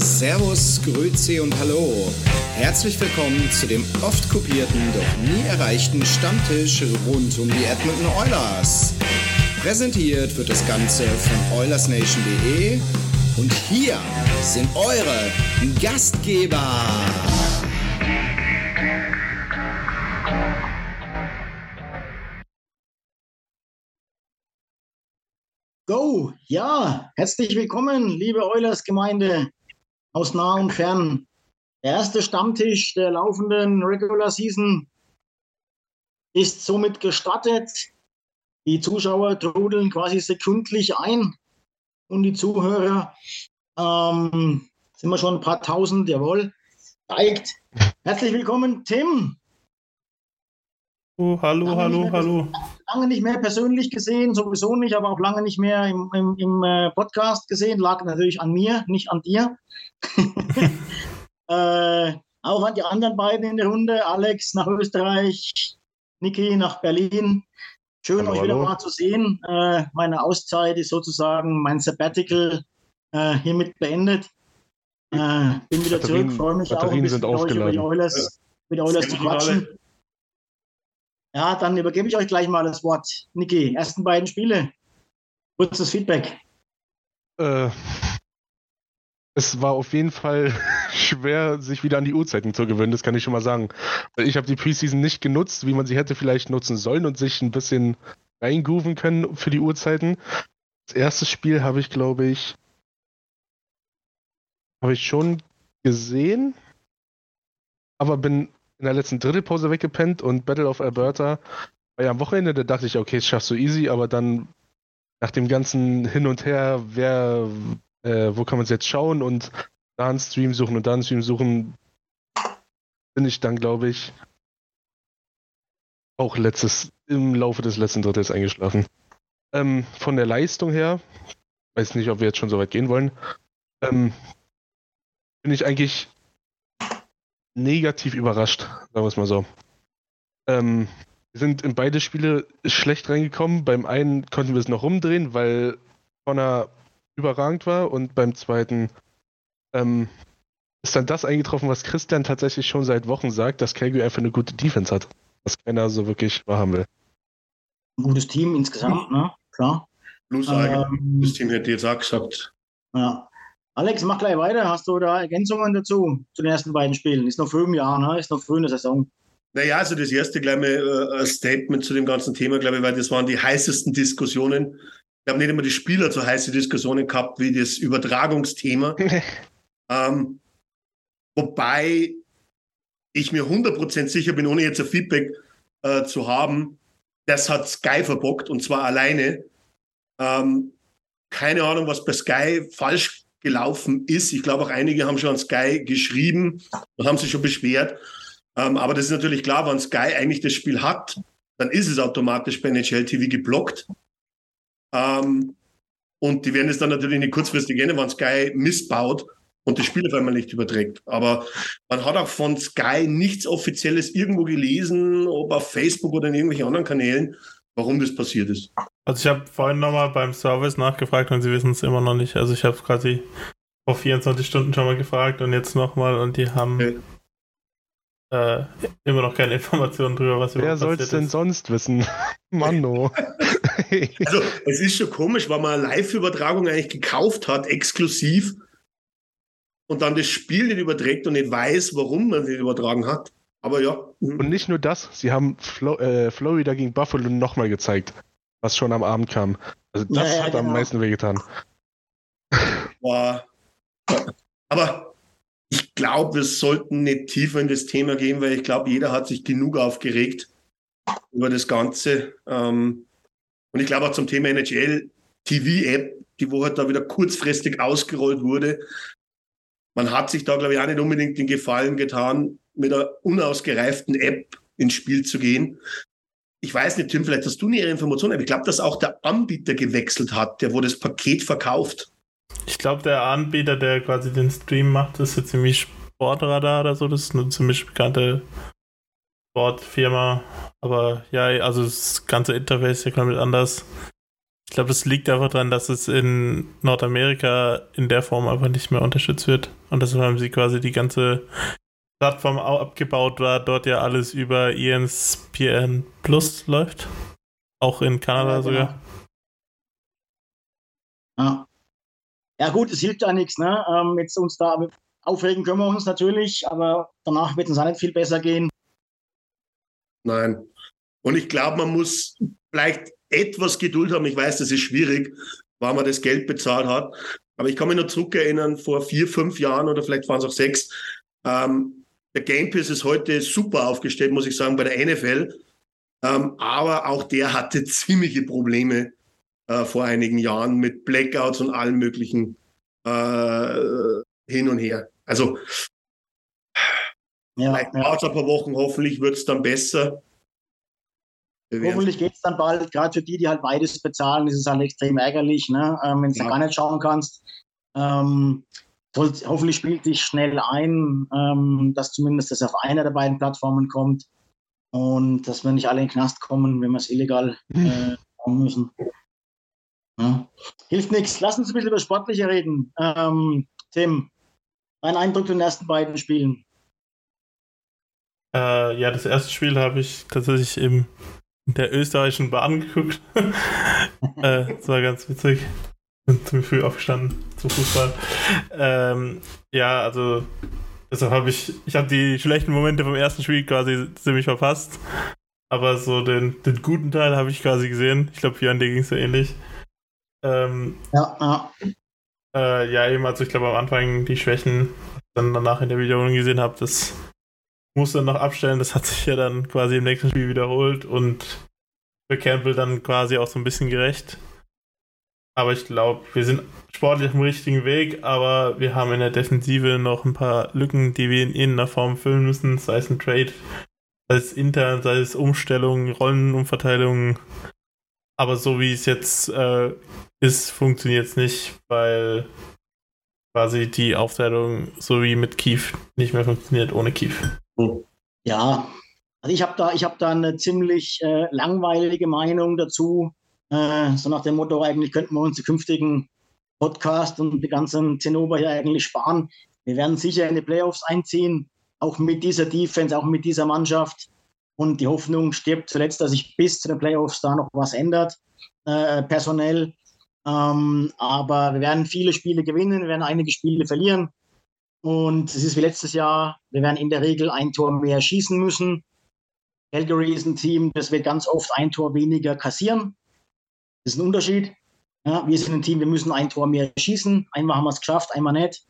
Servus, Grüezi und Hallo. Herzlich willkommen zu dem oft kopierten, doch nie erreichten Stammtisch rund um die Edmonton Oilers. Präsentiert wird das Ganze von OilersNation.de und hier sind eure Gastgeber. Go! Ja, herzlich willkommen, liebe Oilers-Gemeinde aus nah und fern. Der erste Stammtisch der laufenden Regular Season ist somit gestartet. Die Zuschauer trudeln quasi sekündlich ein und die Zuhörer ähm, sind wir schon ein paar tausend, jawohl, steigt. Herzlich willkommen, Tim. Oh, hallo, hallo, hallo. Lange nicht mehr persönlich gesehen, sowieso nicht, aber auch lange nicht mehr im, im, im äh, Podcast gesehen. Lag natürlich an mir, nicht an dir. äh, auch an die anderen beiden in der Runde, Alex nach Österreich, Niki nach Berlin. Schön, Hallo, euch wieder hallo. mal zu sehen. Äh, meine Auszeit ist sozusagen mein Sabbatical äh, hiermit beendet. Äh, bin wieder Batterien- zurück, freue mich auch ein Batterien sind mit euch über die aufgeladen. Oilers, mit Oilers zu quatschen. Ja, dann übergebe ich euch gleich mal das Wort. Niki, ersten beiden Spiele. Kurzes Feedback. Äh, es war auf jeden Fall schwer, sich wieder an die Uhrzeiten zu gewöhnen, das kann ich schon mal sagen. Ich habe die Preseason nicht genutzt, wie man sie hätte vielleicht nutzen sollen und sich ein bisschen reingrooven können für die Uhrzeiten. Das erste Spiel habe ich, glaube ich, habe ich schon gesehen, aber bin in der letzten Drittelpause weggepennt und Battle of Alberta war ja am Wochenende, da dachte ich, okay, das schaffst du easy, aber dann nach dem ganzen Hin und Her, wer, äh, wo kann man es jetzt schauen und da einen Stream suchen und da einen Stream suchen, bin ich dann, glaube ich, auch letztes, im Laufe des letzten Drittels eingeschlafen. Ähm, von der Leistung her, weiß nicht, ob wir jetzt schon so weit gehen wollen, ähm, bin ich eigentlich negativ überrascht, sagen wir es mal so. Ähm, wir sind in beide Spiele schlecht reingekommen. Beim einen konnten wir es noch rumdrehen, weil Connor überragend war und beim zweiten ähm, ist dann das eingetroffen, was Christian tatsächlich schon seit Wochen sagt, dass Calgary einfach eine gute Defense hat. Was keiner so wirklich wahrhaben will. Ein gutes Team insgesamt, ne? Klar. Plus Ähm, das Team hätte jetzt auch gesagt. ja. Alex, mach gleich weiter. Hast du da Ergänzungen dazu, zu den ersten beiden Spielen? Ist noch früh im Jahr, ne? Ist noch früh in der Saison. Naja, also das erste mal äh, Statement zu dem ganzen Thema, glaube ich, weil das waren die heißesten Diskussionen. Ich habe nicht immer die Spieler so heiße Diskussionen gehabt wie das Übertragungsthema. ähm, wobei ich mir 100% sicher bin, ohne jetzt ein Feedback äh, zu haben, das hat Sky verbockt und zwar alleine. Ähm, keine Ahnung, was bei Sky falsch gelaufen ist. Ich glaube, auch einige haben schon an Sky geschrieben und haben sich schon beschwert. Ähm, aber das ist natürlich klar, wenn Sky eigentlich das Spiel hat, dann ist es automatisch bei NHL TV geblockt. Ähm, und die werden es dann natürlich nicht kurzfristig ändern, wenn Sky missbaut und das Spiel auf einmal nicht überträgt. Aber man hat auch von Sky nichts Offizielles irgendwo gelesen, ob auf Facebook oder in irgendwelchen anderen Kanälen, warum das passiert ist. Also ich habe vorhin nochmal beim Service nachgefragt und sie wissen es immer noch nicht. Also ich habe quasi vor 24 Stunden schon mal gefragt und jetzt nochmal und die haben Okay. äh, immer noch keine Informationen drüber, was Wer überhaupt soll es denn sonst wissen? Manno. also es ist schon komisch, weil man eine Live-Übertragung eigentlich gekauft hat, exklusiv, und dann das Spiel nicht überträgt und nicht weiß, warum man es nicht übertragen hat. Aber ja. Mhm. Und nicht nur das, sie haben Flo äh, Florida gegen Buffalo nochmal gezeigt, was schon am Abend kam. Also das ja, hat genau. am meisten wehgetan. Boah. Aber ich glaube, wir sollten nicht tiefer in das Thema gehen, weil ich glaube, jeder hat sich genug aufgeregt über das Ganze. Ähm, und ich glaube auch zum Thema NHL TV-App, die wo halt da wieder kurzfristig ausgerollt wurde. Man hat sich da, glaube ich, auch nicht unbedingt den Gefallen getan, mit einer unausgereiften App ins Spiel zu gehen. Ich weiß nicht, Tim, vielleicht hast du nähere Informationen, aber ich glaube, dass auch der Anbieter gewechselt hat, der wo das Paket verkauft. Ich glaube, der Anbieter, der quasi den Stream macht, ist jetzt ziemlich Sportradar oder so. Das ist eine ziemlich bekannte Sportfirma. Aber ja, also das ganze Interface ist ja komplett anders. Ich glaube, das liegt einfach daran, dass es in Nordamerika in der Form einfach nicht mehr unterstützt wird. Und deshalb haben sie quasi die ganze Plattform abgebaut, weil dort ja alles über ESPN Plus läuft. Auch in Kanada ja, genau. sogar. Ja. Ja gut, es hilft ja nichts, ne? Ähm, jetzt uns da aufregen können wir uns natürlich, aber danach wird es auch nicht viel besser gehen. Nein. Und ich glaube, man muss vielleicht etwas Geduld haben. Ich weiß, das ist schwierig, weil man das Geld bezahlt hat. Aber ich kann mich noch zurückerinnern, vor vier, fünf Jahren oder vielleicht waren es auch sechs, ähm, der Game Pass ist heute super aufgestellt, muss ich sagen, bei der NFL. Ähm, aber auch der hatte ziemliche Probleme äh, vor einigen Jahren mit Blackouts und allem möglichen äh, hin und her. Also ja, vielleicht dauert es ein paar Wochen, hoffentlich wird es dann besser. Hoffentlich geht es dann bald, gerade für die, die halt beides bezahlen, ist es halt extrem ärgerlich, ne? ähm, wenn du ja. gar nicht schauen kannst. Ähm, hoffentlich spielt sich schnell ein, ähm, dass zumindest das auf einer der beiden Plattformen kommt und dass wir nicht alle in den Knast kommen, wenn wir es illegal äh, müssen. Ja. Hilft nichts. Lass uns ein bisschen über Sportliche reden. Ähm, Tim, dein Eindruck von den ersten beiden Spielen? Äh, ja, das erste Spiel habe ich tatsächlich im, in der österreichischen Bahn geguckt. äh, das war ganz witzig. Bin ziemlich früh aufgestanden zum Fußball. Ähm, ja, also deshalb habe ich, ich habe die schlechten Momente vom ersten Spiel quasi ziemlich verpasst. Aber so den, den guten Teil habe ich quasi gesehen. Ich glaube, Jan, dir ging es ja ähnlich. Ähm, ja, ja. Äh, ja, eben, also ich glaube am Anfang die Schwächen, dann danach in der Wiederholung gesehen habe, das muss dann noch abstellen. Das hat sich ja dann quasi im nächsten Spiel wiederholt und für Campbell dann quasi auch so ein bisschen gerecht. Aber ich glaube, wir sind sportlich auf dem richtigen Weg, aber wir haben in der Defensive noch ein paar Lücken, die wir in irgendeiner Form füllen müssen, sei es ein Trade, sei es intern, sei es Umstellungen, Rollenumverteilungen. Aber so wie es jetzt äh, ist, funktioniert es nicht, weil quasi die Aufteilung so wie mit Kief nicht mehr funktioniert ohne Kief. Ja, also ich habe da, hab da eine ziemlich äh, langweilige Meinung dazu. Äh, so nach dem Motto, eigentlich könnten wir uns die künftigen Podcast und die ganzen Zinnober hier eigentlich sparen. Wir werden sicher in die Playoffs einziehen, auch mit dieser Defense, auch mit dieser Mannschaft. Und die Hoffnung stirbt zuletzt, dass sich bis zu den Playoffs da noch was ändert, äh, personell. Ähm, aber wir werden viele Spiele gewinnen, wir werden einige Spiele verlieren. Und es ist wie letztes Jahr, wir werden in der Regel ein Tor mehr schießen müssen. Calgary ist ein Team, das wird ganz oft ein Tor weniger kassieren. Das ist ein Unterschied. Ja, wir sind ein Team, wir müssen ein Tor mehr schießen. Einmal haben wir es geschafft, einmal nicht.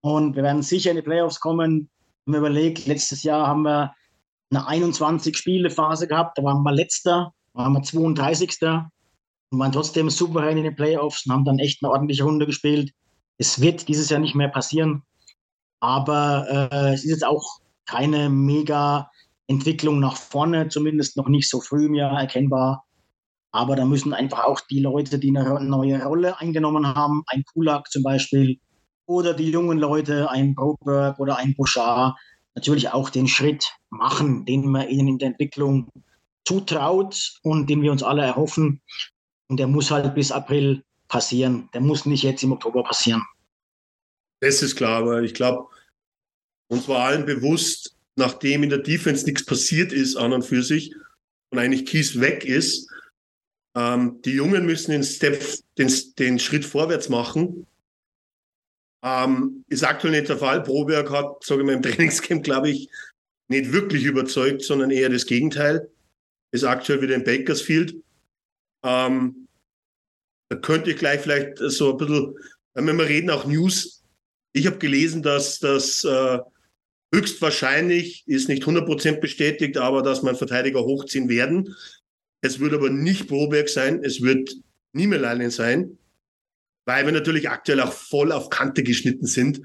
Und wir werden sicher in die Playoffs kommen. Wenn man überlegt, letztes Jahr haben wir eine 21-Spiele-Phase gehabt. Da waren wir letzter, waren wir 32. und waren trotzdem souverän in den Playoffs und haben dann echt eine ordentliche Runde gespielt. Es wird dieses Jahr nicht mehr passieren. Aber äh, es ist jetzt auch keine mega Entwicklung nach vorne, zumindest noch nicht so früh im Jahr erkennbar. Aber da müssen einfach auch die Leute, die eine neue Rolle eingenommen haben, ein Kulak zum Beispiel, oder die jungen Leute, ein Broberg oder ein Bouchard, natürlich auch den Schritt machen, den man ihnen in der Entwicklung zutraut und den wir uns alle erhoffen. Und der muss halt bis April passieren. Der muss nicht jetzt im Oktober passieren. Das ist klar, aber ich glaube, uns war allen bewusst, nachdem in der Defense nichts passiert ist an und für sich und eigentlich Kies weg ist, Ähm, die Jungen müssen den, Step, den, den Schritt vorwärts machen. Ähm, ist aktuell nicht der Fall. Proberg hat, sage ich mal, im Trainingscamp, glaube ich, nicht wirklich überzeugt, sondern eher das Gegenteil. Ist aktuell wieder in Bakersfield. Ähm, da könnte ich gleich vielleicht so ein bisschen, wenn wir reden, auch News. Ich habe gelesen, dass das äh, höchstwahrscheinlich, ist nicht 100% bestätigt, aber dass man Verteidiger hochziehen werden. Es wird aber nicht Broberg sein, es wird Niemelainen sein, weil wir natürlich aktuell auch voll auf Kante geschnitten sind.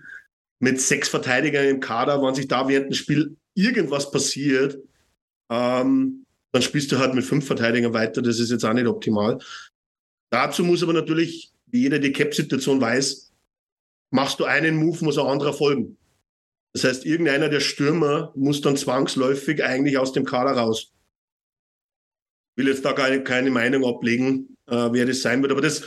Mit sechs Verteidigern im Kader, wenn sich da während dem Spiel irgendwas passiert, ähm, dann spielst du halt mit fünf Verteidigern weiter. Das ist jetzt auch nicht optimal. Dazu muss aber natürlich, wie jeder die Cap-Situation weiß, machst du einen Move, muss ein anderer folgen. Das heißt, irgendeiner der Stürmer muss dann zwangsläufig eigentlich aus dem Kader raus. Ich will jetzt da keine, keine Meinung ablegen, äh, wer das sein wird, aber das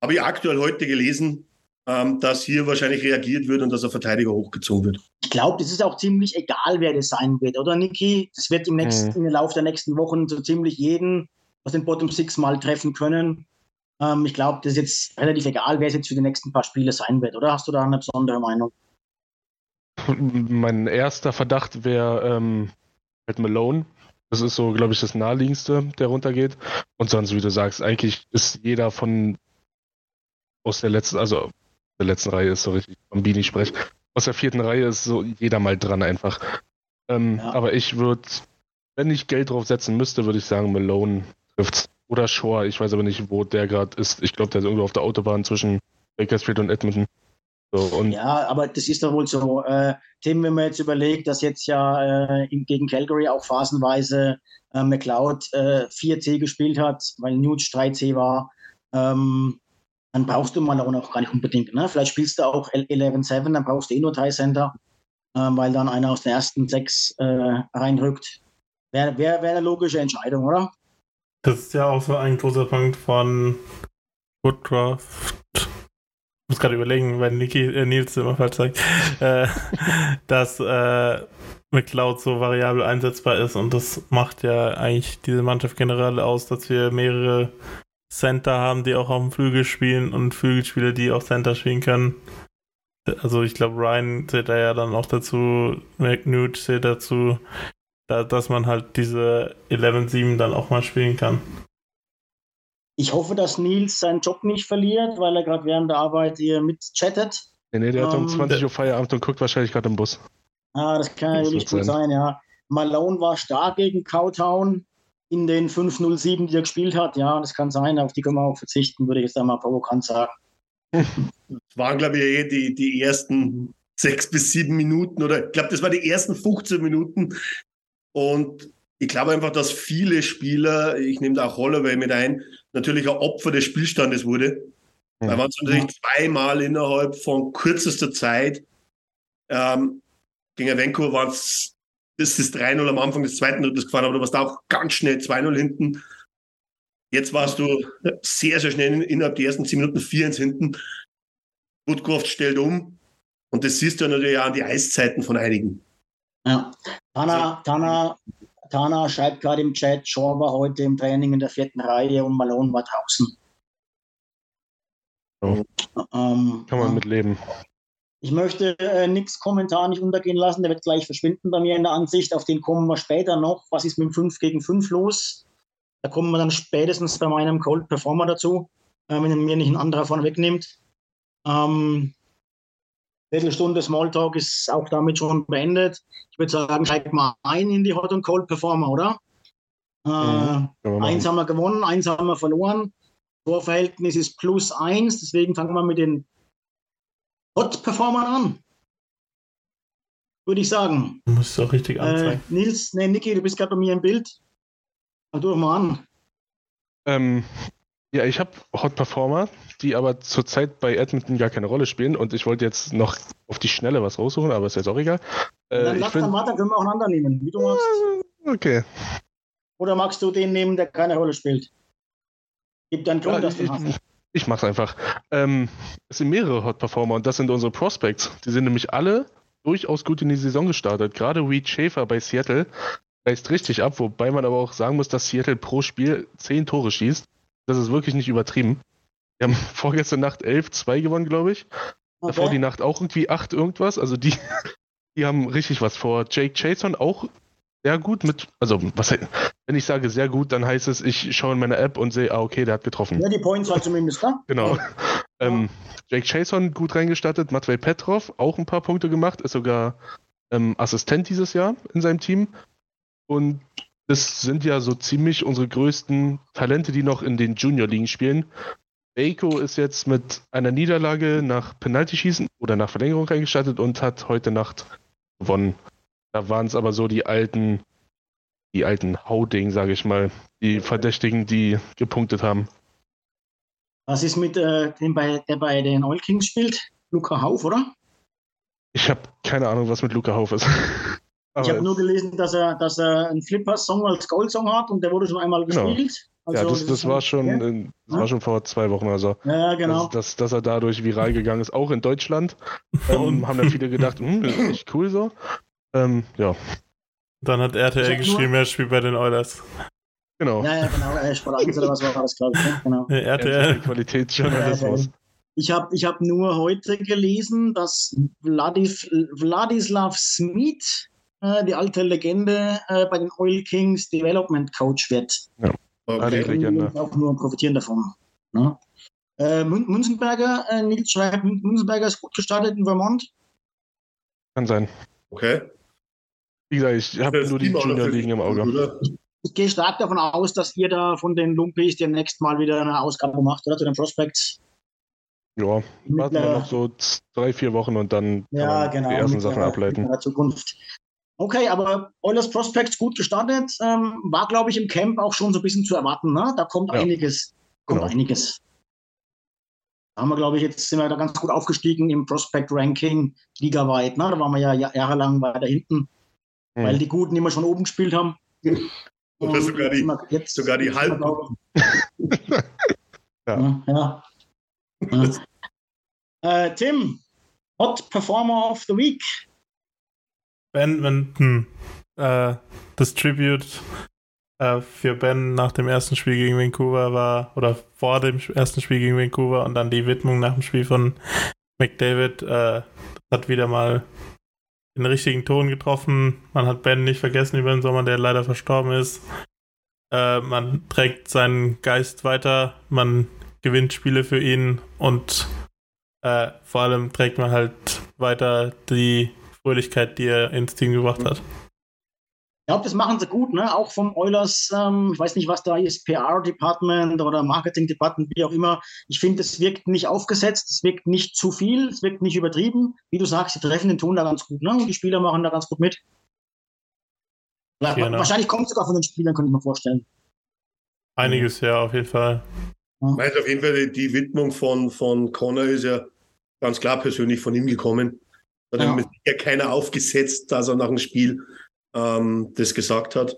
habe ich aktuell heute gelesen, ähm, dass hier wahrscheinlich reagiert wird und dass ein Verteidiger hochgezogen wird. Ich glaube, das ist auch ziemlich egal, wer das sein wird, oder Niki? Das wird im, nächsten, mhm. im Laufe der nächsten Wochen so ziemlich jeden aus den Bottom Six mal treffen können. Ähm, ich glaube, das ist jetzt relativ egal, wer es jetzt für die nächsten paar Spiele sein wird, oder hast du da eine besondere Meinung? Mein erster Verdacht wäre ähm, Malone. Das ist so, glaube ich, das naheliegendste, der runtergeht. Und sonst, wie du sagst, eigentlich ist jeder von aus der letzten, also der letzten Reihe ist so richtig Bambini sprech. Aus der vierten Reihe ist so jeder mal dran einfach. Ähm, ja. Aber ich würde, wenn ich Geld drauf setzen müsste, würde ich sagen, Malone trifft. Oder Shore, ich weiß aber nicht, wo der gerade ist. Ich glaube, der ist irgendwo auf der Autobahn zwischen Bakersfield und Edmonton. So, ja, aber das ist doch wohl so. Äh, Tim, wenn man jetzt überlegt, dass jetzt ja äh, gegen Calgary auch phasenweise äh, McLeod äh, 4C gespielt hat, weil Nuge 3C war, ähm, dann brauchst du Malone auch gar nicht unbedingt. Ne? Vielleicht spielst du auch 11-7, dann brauchst du eh nur drei Center, äh, weil dann einer aus den ersten sechs äh, reinrückt. Wäre wär, wär eine logische Entscheidung, oder? Das ist ja auch so ein großer Punkt von Woodcraft muss gerade überlegen, weil Niki, äh, Nils immer falsch sagt, äh, dass äh, McLeod so variabel einsetzbar ist und das macht ja eigentlich diese Mannschaft generell aus, dass wir mehrere Center haben, die auch auf dem Flügel spielen und Flügelspieler, die auch Center spielen können. Also ich glaube, Ryan zählt da ja dann auch dazu, McNude zählt dazu, da, dass man halt diese 11-7 dann auch mal spielen kann. Ich hoffe, dass Nils seinen Job nicht verliert, weil er gerade während der Arbeit hier mitchattet. Nee, nee, der ähm, hat um 20 ähm, Uhr Feierabend und guckt wahrscheinlich gerade im Bus. Ah, das kann ja wirklich gut sein. sein, ja. Malone war stark gegen Cowtown in den 5-0-7, die er gespielt hat. Ja, das kann sein. Auf die können wir auch verzichten, würde ich jetzt einmal provokant sagen. Das waren, glaube ich, eh die, die ersten sechs bis sieben Minuten oder ich glaube, das waren die ersten 15 Minuten. Und ich glaube einfach, dass viele Spieler, ich nehme da auch Holloway mit ein, natürlich ein Opfer des Spielstandes wurde. Mhm. Weil man es natürlich zweimal innerhalb von kürzester Zeit ähm, gegen Vancouver waren es, das ist 3-0 am Anfang des zweiten Drittes gefahren, aber du warst auch ganz schnell 2-0 hinten. Jetzt warst du sehr, sehr schnell innerhalb der ersten 10 Minuten 4-1 hinten. Woodcroft stellt um. Und das siehst du natürlich auch an die Eiszeiten von einigen. Ja. Tana, Tana Tana schreibt gerade im Chat, Shaw war heute im Training in der vierten Reihe und Malone war draußen. So. Ähm, Kann man mitleben. Ich möchte äh, nichts Kommentar nicht untergehen lassen, der wird gleich verschwinden bei mir in der Ansicht. Auf den kommen wir später noch. Was ist mit dem 5 gegen 5 los? Da kommen wir dann spätestens bei meinem Cold Performer dazu, äh, wenn mir nicht ein anderer von wegnimmt. Ähm, Viertelstunde Smalltalk ist auch damit schon beendet. Ich würde sagen, steigt mal ein in die Hot und Cold Performer, oder? Äh, mhm, eins haben wir gewonnen, eins haben wir verloren. Torverhältnis ist plus eins, deswegen fangen wir mit den Hot Performern an. Würde ich sagen. Du musst es auch richtig anzeigen. Äh, Nils, nee, Niki, du bist gerade bei mir im Bild. Fang du doch mal an. Ähm, ja, ich habe Hot Performer, die aber zurzeit bei Edmonton gar keine Rolle spielen und ich wollte jetzt noch auf die Schnelle was raussuchen, aber ist jetzt auch egal. Äh, dann lass find... dann weiter, können wir auch einen nehmen, wie du magst. Okay. Oder magst du den nehmen, der keine Rolle spielt? Gibt einen Grund, ja, dass du ich, hast. Ich mach's einfach. Ähm, es sind mehrere Hot Performer und das sind unsere Prospects. Die sind nämlich alle durchaus gut in die Saison gestartet. Gerade Reed Schaefer bei Seattle reißt richtig ab, wobei man aber auch sagen muss, dass Seattle pro Spiel 10 Tore schießt. Das ist wirklich nicht übertrieben. Wir haben vorgestern Nacht 11-2 gewonnen, glaube ich. Okay. Davor die Nacht auch irgendwie 8 irgendwas. Also die, die haben richtig was vor. Jake Chason auch sehr gut mit, also was wenn ich sage sehr gut, dann heißt es, ich schaue in meine App und sehe, ah, okay, der hat getroffen. Ja, die Points halt zumindest, ne? Genau. Ja. Ähm, Jake Chason gut reingestattet, Matvey Petrov auch ein paar Punkte gemacht, ist sogar ähm, Assistent dieses Jahr in seinem Team. Und das sind ja so ziemlich unsere größten Talente, die noch in den Junior-Ligen spielen. Baco ist jetzt mit einer Niederlage nach Penaltyschießen oder nach Verlängerung reingestattet und hat heute Nacht gewonnen. Da waren es aber so die alten, die alten Hauding, sage ich mal, die Verdächtigen, die gepunktet haben. Was ist mit äh, dem, bei, der bei den Oil Kings spielt? Luca Hauf, oder? Ich habe keine Ahnung, was mit Luca Hauf ist. ich habe nur gelesen, dass er, dass er einen Flipper-Song als Gold-Song hat und der wurde schon einmal genau. gespielt. Also, ja, das, das, war schon, das ja? war schon vor zwei Wochen. Also, ja, genau. Dass, dass, dass, er dadurch viral gegangen ist, auch in Deutschland. ähm, haben dann viele gedacht, hm, das ist echt cool so. Ähm, ja. Dann hat RTL geschrieben, er spielt bei den Oilers. Genau. Ja, ja, genau. Äh, Sport 1 oder was war das, glaube ich. Ne? Genau. Ja, RTL. Qualitätsjournalismus. Ich habe ich hab nur heute gelesen, dass Vladis, Vladislav Smith, äh, die alte Legende, äh, bei den Oil Kings Development Coach wird. Ja, okay. Legende. Auch nur profitieren davon. Ne? Äh, Münzenberger, äh, Nils schreibt, Münzenberger ist gut gestartet in Vermont. Kann sein. Okay. Wie gesagt, ich habe nur die Junior liegen im Auge. Ich gehe stark davon aus, dass ihr da von den Lumpis demnächst mal wieder eine Ausgabe macht, oder? Zu den Prospects. Ja, warten wir noch so drei, vier Wochen und dann ja, genau, die ersten Sachen ableiten. In der Zukunft. Okay, aber Eulers Prospects gut gestartet. Ähm, war, glaube ich, im Camp auch schon so ein bisschen zu erwarten. Ne? Da kommt ja. einiges. Kommt genau. einiges. Da haben wir, glaube ich, jetzt sind wir da ganz gut aufgestiegen im Prospect-Ranking ligaweit. Ne? Da waren wir ja jahrelang weiter hinten, hm. weil die Guten immer schon oben gespielt haben. Oder sogar die, jetzt, sogar die Halbguten. ja. ja. ja. Äh, Tim, Hot Performer of the Week. Ben Minton, äh, das Tribute äh, für Ben nach dem ersten Spiel gegen Vancouver war, oder vor dem ersten Spiel gegen Vancouver und dann die Widmung nach dem Spiel von McDavid, äh, hat wieder mal den richtigen Ton getroffen. Man hat Ben nicht vergessen über den Sommer, der leider verstorben ist. Äh, man trägt seinen Geist weiter, man gewinnt Spiele für ihn und äh, vor allem trägt man halt weiter die Fröhlichkeit, die er ins Team gebracht hat. Ich glaube, das machen sie gut, ne? Auch vom Eulers, ähm, ich weiß nicht, was da ist, PR-Department oder Marketing-Department, wie auch immer. Ich finde, es wirkt nicht aufgesetzt, es wirkt nicht zu viel, es wirkt nicht übertrieben. Wie du sagst, sie treffen den Ton da ganz gut, ne? Und die Spieler machen da ganz gut mit. Ja, genau. Wahrscheinlich kommt es sogar von den Spielern, könnte ich mir vorstellen. Einiges, ja, auf jeden Fall. Ja. Ich auf jeden Fall die, die Widmung von, von Connor ist ja ganz klar persönlich von ihm gekommen. Da hat ja. sicher keiner aufgesetzt, dass er nach dem Spiel ähm, das gesagt hat.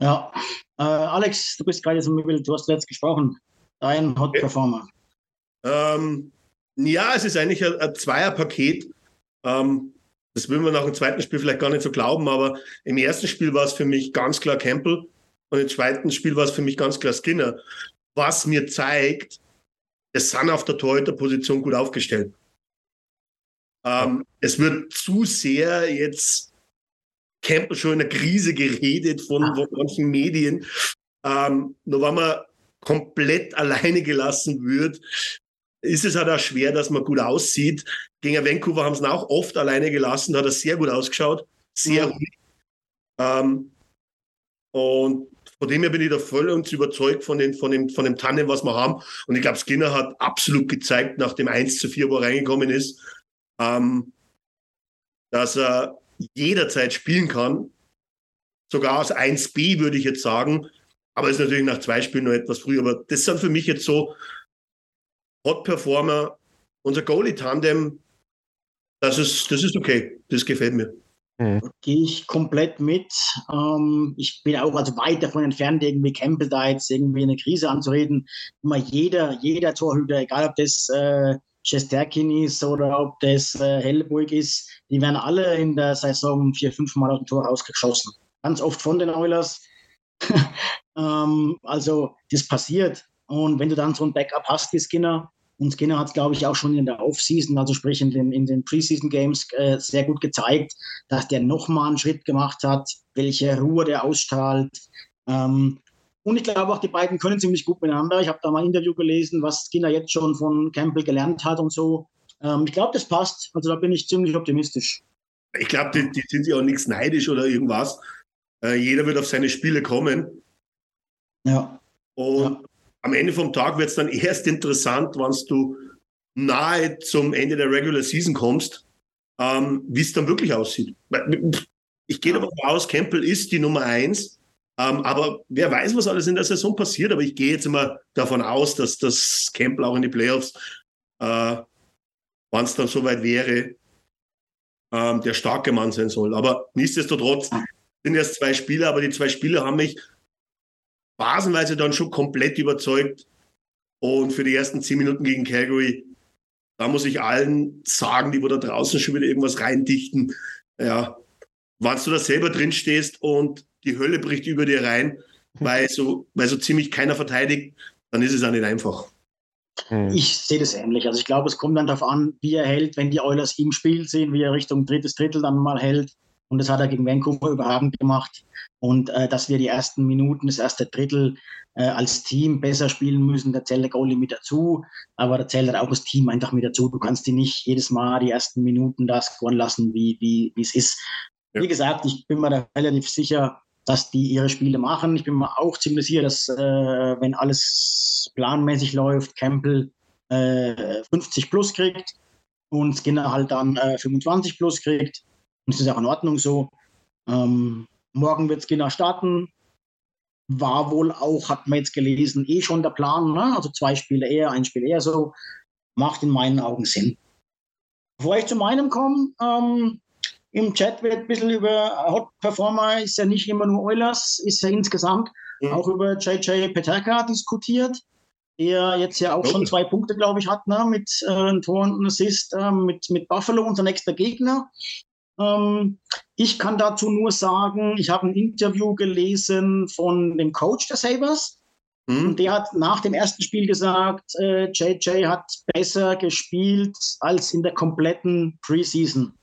Ja, äh, Alex, du bist gerade so du hast jetzt gesprochen. Dein Hot Performer. Ähm, ja, es ist eigentlich ein, ein Zweierpaket. Ähm, das würden wir nach dem zweiten Spiel vielleicht gar nicht so glauben, aber im ersten Spiel war es für mich ganz klar Campbell und im zweiten Spiel war es für mich ganz klar Skinner. Was mir zeigt, es sind auf der Torhüterposition gut aufgestellt. Ähm, es wird zu sehr jetzt Campbell schon in der Krise geredet von, ah. von manchen Medien. Ähm, nur wenn man komplett alleine gelassen wird, ist es halt auch schwer, dass man gut aussieht. Gegen Vancouver haben sie ihn auch oft alleine gelassen, hat er sehr gut ausgeschaut, sehr ruhig. Ähm, und von dem her bin ich da voll und überzeugt von, den, von, dem, von dem Tandem, was wir haben. Und ich glaube, Skinner hat absolut gezeigt, nach dem 1 zu 4, wo er reingekommen ist, ähm, dass er jederzeit spielen kann. Sogar aus 1b würde ich jetzt sagen. Aber ist natürlich nach zwei Spielen noch etwas früh. Aber das sind für mich jetzt so Hot Performer. Unser Goalie-Tandem, das ist, das ist okay. Das gefällt mir. Mhm. Gehe ich komplett mit. Ähm, ich bin auch also weit davon entfernt, irgendwie Campbell da jetzt irgendwie eine Krise anzureden. Immer jeder, jeder Torhüter, egal ob das äh, Shesterkin ist oder ob das äh, Hellburg ist, die werden alle in der Saison vier, fünf Mal aus dem Tor rausgeschossen. Ganz oft von den Oilers. ähm, also das passiert. Und wenn du dann so ein Backup hast wie Skinner, und Skinner hat glaube ich, auch schon in der Offseason, also sprich in den, in den Preseason-Games, äh, sehr gut gezeigt, dass der nochmal einen Schritt gemacht hat, welche Ruhe der ausstrahlt. Ähm, und ich glaube auch, die beiden können ziemlich gut miteinander. Ich habe da mal ein Interview gelesen, was Skinner jetzt schon von Campbell gelernt hat und so. Ähm, ich glaube, das passt. Also da bin ich ziemlich optimistisch. Ich glaube, die, die, sind ja auch nichts neidisch oder irgendwas. Äh, jeder wird auf seine Spiele kommen. Ja. Und ja. am Ende vom Tag wird es dann erst interessant, wenn du nahe zum Ende der Regular Season kommst, ähm, wie es dann wirklich aussieht. Ich gehe davon aus, Campbell ist die Nummer eins. Ähm, aber wer weiß, was alles in der Saison passiert. Aber ich gehe jetzt immer davon aus, dass das Campbell auch in die Playoffs, äh, wann es dann soweit wäre, ähm, der starke Mann sein soll. Aber nichtsdestotrotz sind erst zwei Spieler, aber die zwei Spieler haben mich phasenweise dann schon komplett überzeugt. Und für die ersten zehn Minuten gegen Calgary, da muss ich allen sagen, die wo da draußen schon wieder irgendwas reindichten. Ja, wenn du da selber drin stehst und die Hölle bricht über dir rein, weil so, weil so ziemlich keiner verteidigt, dann ist es auch nicht einfach. Hm. Ich sehe das ähnlich. Also ich glaube, es kommt dann darauf an, wie er hält, wenn die Oilers im Spiel sehen, wie er Richtung drittes Drittel dann mal hält. Und das hat er gegen Vancouver überragend gemacht. Und äh, dass wir die ersten Minuten, das erste Drittel äh, als Team besser spielen müssen, da zählt der Goalie mit dazu. Aber da zählt halt auch das Team einfach mit dazu. Du kannst die nicht jedes Mal die ersten Minuten da scoren lassen, wie, wie, wie es ist. Ja. Wie gesagt, ich bin mir da relativ sicher, dass die ihre Spiele machen. Ich bin mir auch ziemlich sicher, dass äh, wenn alles planmäßig läuft, Campbell äh, 50 plus kriegt und Skinner halt dann äh, 25 plus kriegt. Und das ist auch in Ordnung so. Ähm, morgen wird Skinner starten. War wohl auch, hat man jetzt gelesen, eh schon der Plan. Ne? Also zwei Spiele eher, ein Spiel eher so. Macht in meinen Augen Sinn. Bevor ich zu meinem komme, ähm, im Chat wird ein bisschen über Hot Performer, ist ja nicht immer nur Oilers, ist ja insgesamt mhm. auch über JJ Peterka diskutiert, der jetzt ja auch schon zwei Punkte, glaube ich, hat, ne, mit äh, einem Tor und einem Assist äh, mit, mit Buffalo, unser nächster Gegner. Ähm, ich kann dazu nur sagen, ich habe ein Interview gelesen von dem Coach der Sabres. Mhm. Und der hat nach dem ersten Spiel gesagt, äh, JJ hat besser gespielt als in der kompletten Preseason.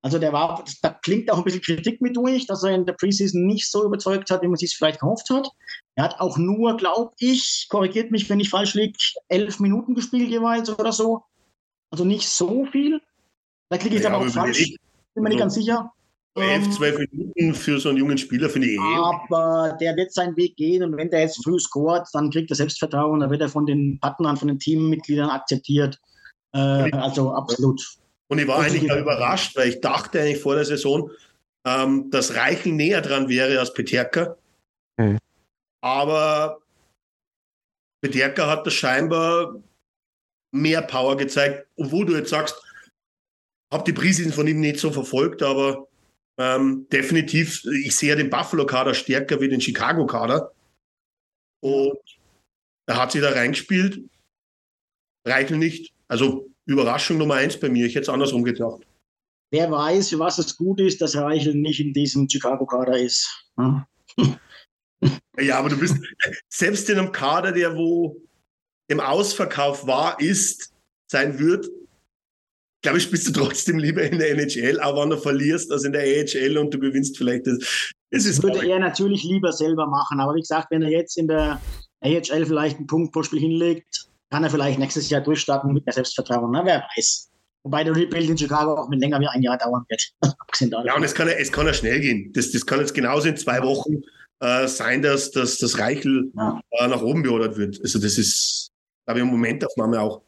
Also der war, da klingt auch ein bisschen Kritik mit durch, dass er in der Preseason nicht so überzeugt hat, wie man sich vielleicht gehofft hat. Er hat auch nur, glaube ich, korrigiert mich, wenn ich falsch liege, elf Minuten gespielt jeweils oder so. Also nicht so viel. Da klicke ich ja, aber auch falsch. Ich, bin mir nicht ganz sicher. Elf, ähm, zwölf Minuten für so einen jungen Spieler finde ich eh. Aber der wird seinen Weg gehen und wenn der jetzt früh scoret, dann kriegt er Selbstvertrauen, dann wird er von den Partnern, von den Teammitgliedern akzeptiert. Äh, also absolut. Und ich war eigentlich überrascht, weil ich dachte eigentlich vor der Saison, ähm, dass Reichel näher dran wäre als Peterka. Mhm. Aber Peterka hat das scheinbar mehr Power gezeigt, obwohl du jetzt sagst, habe die Preseason von ihm nicht so verfolgt, aber ähm, definitiv, ich sehe den Buffalo-Kader stärker wie den Chicago-Kader. Und er hat sich da reingespielt. Reichel nicht. Also Überraschung Nummer eins bei mir. Ich hätte es andersrum gedacht. Wer weiß, für was es gut ist, dass Reichel nicht in diesem Chicago-Kader ist. Hm? ja, aber du bist selbst in einem Kader, der wo im Ausverkauf war, ist, sein wird, glaube ich, bist du trotzdem lieber in der NHL, auch wenn du verlierst, als in der AHL und du gewinnst vielleicht das. das ist würde er natürlich lieber selber machen, aber wie gesagt, wenn er jetzt in der AHL vielleicht einen Punkt pro Spiel hinlegt, kann er vielleicht nächstes Jahr durchstarten mit mehr Selbstvertrauen. Na, wer weiß. Wobei der Rebuild in Chicago auch mit länger wie ein Jahr dauern wird. ja, und es kann, es kann ja schnell gehen. Das, das kann jetzt genauso in zwei Wochen äh, sein, dass, dass das Reichel ja. äh, nach oben beordert wird. Also das ist, glaube ich, eine Momentaufnahme auch.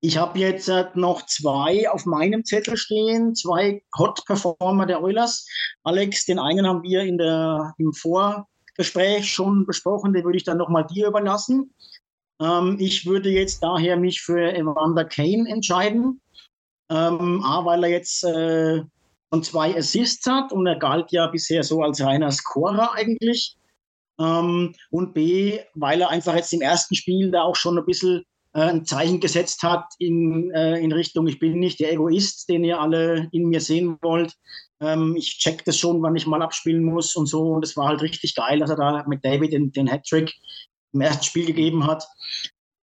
Ich habe jetzt äh, noch zwei auf meinem Zettel stehen, zwei Hot-Performer der Oilers. Alex, den einen haben wir in der, im Vorgespräch schon besprochen, den würde ich dann nochmal dir überlassen. Ähm, ich würde jetzt daher mich für Evander Kane entscheiden. Ähm, A, weil er jetzt äh, schon zwei Assists hat und er galt ja bisher so als reiner Scorer eigentlich. Ähm, und B, weil er einfach jetzt im ersten Spiel da auch schon ein bisschen äh, ein Zeichen gesetzt hat in, äh, in Richtung, ich bin nicht der Egoist, den ihr alle in mir sehen wollt. Ähm, ich check das schon, wann ich mal abspielen muss und so. Und es war halt richtig geil, dass er da mit David den, den Hattrick im ersten Spiel gegeben hat.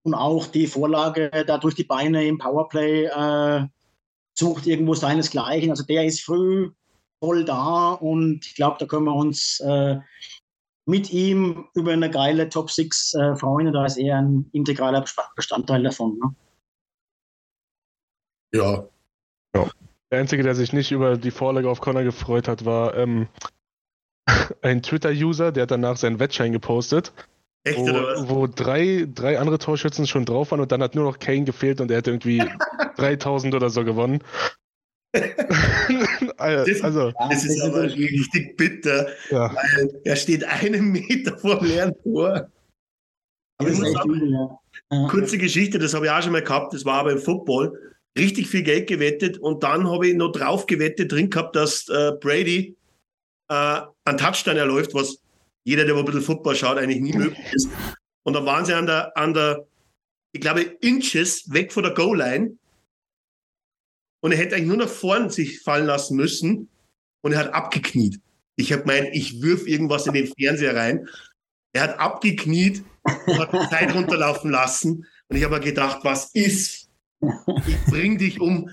Und auch die Vorlage da durch die Beine im Powerplay äh, sucht irgendwo seinesgleichen. Also der ist früh voll da und ich glaube, da können wir uns äh, mit ihm über eine geile Top 6 äh, freuen. Da ist er ein integraler Bestandteil davon. Ne? Ja. ja. Der Einzige, der sich nicht über die Vorlage auf Connor gefreut hat, war ähm, ein Twitter-User, der hat danach seinen Wettschein gepostet. Echt, wo, oder was? wo drei, drei andere Torschützen schon drauf waren und dann hat nur noch Kane gefehlt und er hat irgendwie 3000 oder so gewonnen. also, das ist aber richtig bitter, ja. weil er steht einen Meter vor dem leeren Tor. Sagen. Kurze Geschichte, das habe ich auch schon mal gehabt, das war aber im Football. Richtig viel Geld gewettet und dann habe ich noch drauf gewettet drin gehabt, dass äh, Brady äh, einen Touchdown erläuft, was jeder, der ein bisschen Football schaut, eigentlich nie möglich ist. Und dann waren sie an der, an der ich glaube, Inches weg von der Goal-Line und er hätte eigentlich nur nach vorn sich fallen lassen müssen und er hat abgekniet. Ich habe gemeint, ich wirf irgendwas in den Fernseher rein. Er hat abgekniet und hat die Zeit runterlaufen lassen. Und ich habe gedacht, was ist? Ich bring dich um.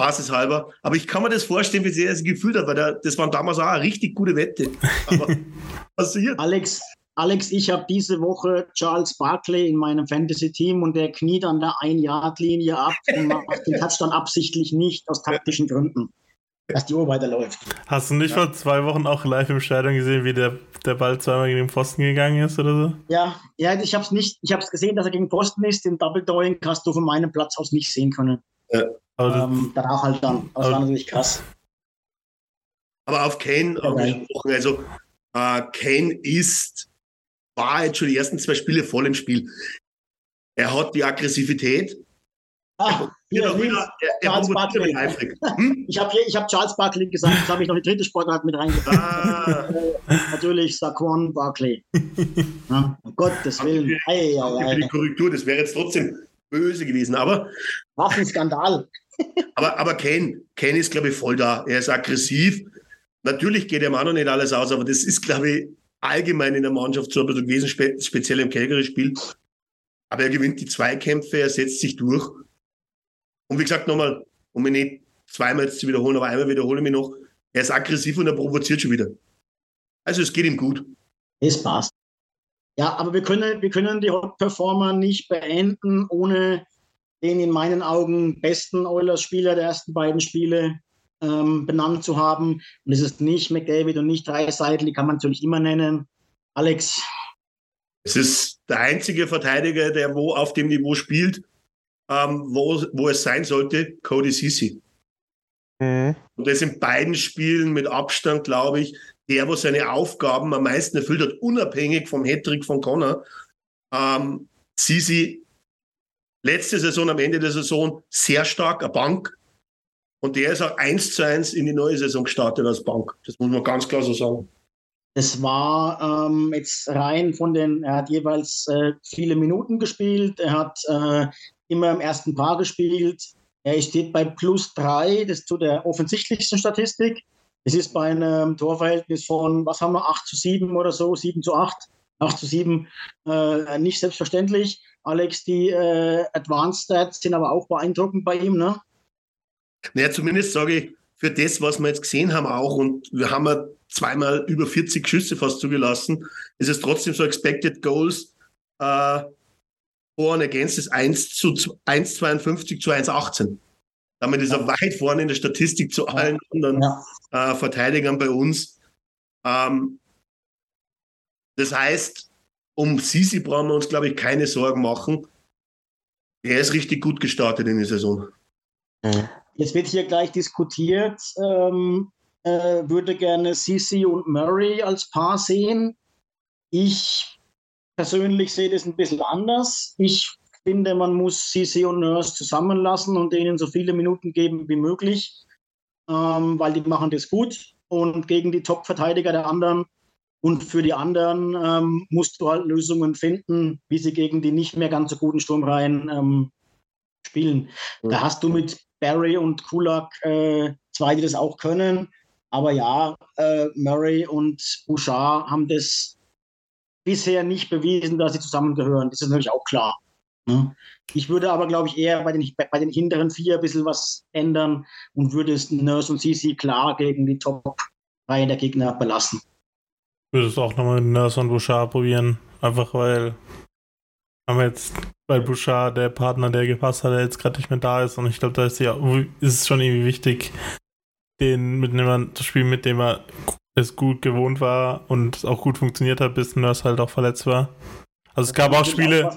Spaßeshalber. Aber ich kann mir das vorstellen, wie sehr er sich gefühlt hat, weil der, das war damals auch eine richtig gute Wette. Aber passiert. Alex, Alex, ich habe diese Woche Charles Barkley in meinem Fantasy-Team und der kniet an der Ein-Yard-Linie ab und macht den Touchdown absichtlich nicht aus taktischen Gründen, dass die Uhr weiterläuft. Hast du nicht ja. vor zwei Wochen auch live im Stadion gesehen, wie der, der Ball zweimal gegen den Pfosten gegangen ist oder so? Ja, ja ich habe es nicht, ich habe es gesehen, dass er gegen Pfosten ist. Den Double Doing hast du von meinem Platz aus nicht sehen können. Ja. Ähm, danach halt dann. Das war natürlich krass. Aber auf Kane angesprochen, also äh, Kane ist war jetzt schon die ersten zwei Spiele voll im Spiel. Er hat die Aggressivität. Ah, hier, er, wieder, er, Charles Barkley. Hm? Ich habe hab Charles Barkley gesagt, jetzt habe ich noch die dritte Sportart mit reingebracht. Ah. Natürlich Saquon Barkley. Ja, um Gottes Willen. Ei, ei, ei. Die Korrektur, das wäre jetzt trotzdem böse gewesen, aber. Waffenskandal. Aber, aber Ken, Ken ist, glaube ich, voll da. Er ist aggressiv. Natürlich geht ihm auch noch nicht alles aus, aber das ist, glaube ich, allgemein in der Mannschaft so ein bisschen gewesen, spe speziell im Calgary-Spiel. Aber er gewinnt die Zweikämpfe, er setzt sich durch. Und wie gesagt, nochmal, um mich nicht zweimal zu wiederholen, aber einmal wiederhole ich mich noch, er ist aggressiv und er provoziert schon wieder. Also es geht ihm gut. Es passt. Ja, aber wir können, wir können die Hot-Performer nicht beenden, ohne den in meinen Augen besten Oilers-Spieler der ersten beiden Spiele ähm, benannt zu haben. Und es ist nicht McDavid und nicht Dreiseitel, die kann man natürlich immer nennen. Alex. Es ist der einzige Verteidiger, der wo auf dem Niveau spielt, ähm, wo, wo es sein sollte, Cody Sisi. Mhm. Und das in beiden Spielen mit Abstand, glaube ich, der, wo seine Aufgaben am meisten erfüllt hat, unabhängig vom Hattrick von Connor. Ähm, Sisi letzte Saison, am Ende der Saison, sehr stark, eine Bank. Und der ist auch eins zu eins in die neue Saison gestartet als Bank. Das muss man ganz klar so sagen. Es war ähm, jetzt rein von den, er hat jeweils äh, viele Minuten gespielt, er hat äh, immer im ersten Paar gespielt. Er steht bei plus drei, das ist zu der offensichtlichsten Statistik. Es ist bei einem Torverhältnis von, was haben wir, 8 zu 7 oder so, 7 zu 8, 8 zu 7, äh, nicht selbstverständlich. Alex, die äh, Advanced Stats sind aber auch beeindruckend bei ihm, ne? Naja, zumindest sage ich, für das, was wir jetzt gesehen haben auch, und wir haben ja zweimal über 40 Schüsse fast zugelassen, ist es trotzdem so Expected Goals äh, vorne against ist 1 zu 1,52 zu 1,18. Damit ist er weit vorne in der Statistik zu allen anderen äh, Verteidigern bei uns. Ähm, das heißt, um Sisi brauchen wir uns, glaube ich, keine Sorgen machen. Er ist richtig gut gestartet in die Saison. Mhm. Jetzt wird hier gleich diskutiert, ähm, äh, würde gerne Sisi und Murray als Paar sehen. Ich persönlich sehe das ein bisschen anders. Ich finde, man muss Sisi und Nurse zusammenlassen und ihnen so viele Minuten geben wie möglich, ähm, weil die machen das gut. Und gegen die Top-Verteidiger der anderen Und für die anderen ähm, musst du halt Lösungen finden, wie sie gegen die nicht mehr ganz so guten Sturmreihen ähm, spielen. Da hast du mit Barry und Kulak äh, zwei, die das auch können. Aber ja, äh, Murray und Bouchard haben das bisher nicht bewiesen, dass sie zusammengehören. Das ist natürlich auch klar. Ne? Ich würde aber, glaube ich, eher bei den, bei den hinteren vier ein bisschen was ändern und würde es Nurse und CC klar gegen die Top-Reihe der Gegner belassen. Ich würde es auch nochmal mit Nurse und Bouchard probieren. Einfach weil haben jetzt, weil Bouchard, der Partner, der gepasst hat, der jetzt gerade nicht mehr da ist. Und ich glaube, da ist, ja, ist es schon irgendwie wichtig, den mit dem man das Spiel, mit dem er es gut gewohnt war und auch gut funktioniert hat, bis Nurse halt auch verletzt war. Also es gab auch Spiele.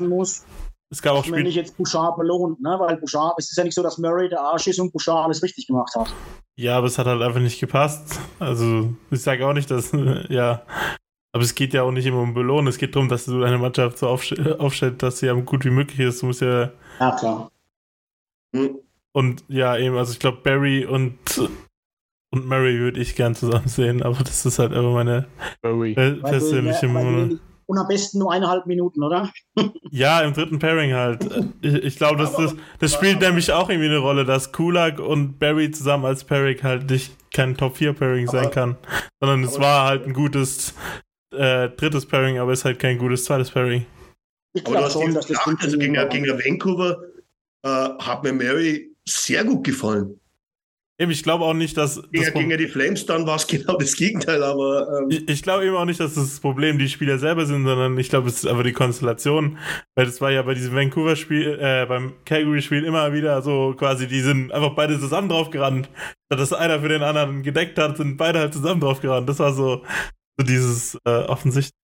Es gab auch Spiele. nicht jetzt Bouchard belohnt, ne? weil Bouchard, es ist ja nicht so, dass Murray der Arsch ist und Bouchard alles richtig gemacht hat. Ja, aber es hat halt einfach nicht gepasst. Also ich sage auch nicht, dass, ja, aber es geht ja auch nicht immer um Belohnen. Es geht darum, dass du deine Mannschaft so aufstellst, dass sie am gut wie möglich ist. Du musst ja. Ja, klar. Und ja, eben, also ich glaube, Barry und und Murray würde ich gern zusammen sehen, aber das ist halt immer meine persönliche Meinung. Und am besten nur eineinhalb Minuten, oder? ja, im dritten Pairing halt. Ich, ich glaube, das, das, das spielt nämlich auch irgendwie eine Rolle, dass Kulak und Barry zusammen als Pairing halt nicht kein Top 4 Pairing sein kann, sondern es war halt ein gutes äh, drittes Pairing, aber ist halt kein gutes zweites Pairing. Ich glaube schon, dass das also gegen, gegen Vancouver äh, hat mir Mary sehr gut gefallen. Eben, ich glaube auch nicht, dass. Gegen, das gegen die Flames dann war es genau das Gegenteil, aber. Ähm ich, ich glaube eben auch nicht, dass das Problem die Spieler selber sind, sondern ich glaube, es ist einfach die Konstellation. Weil das war ja bei diesem Vancouver-Spiel, äh, beim Calgary-Spiel immer wieder so quasi, die sind einfach beide zusammen drauf gerannt. Statt dass einer für den anderen gedeckt hat, sind beide halt zusammen drauf gerannt. Das war so, so dieses äh, offensichtlich.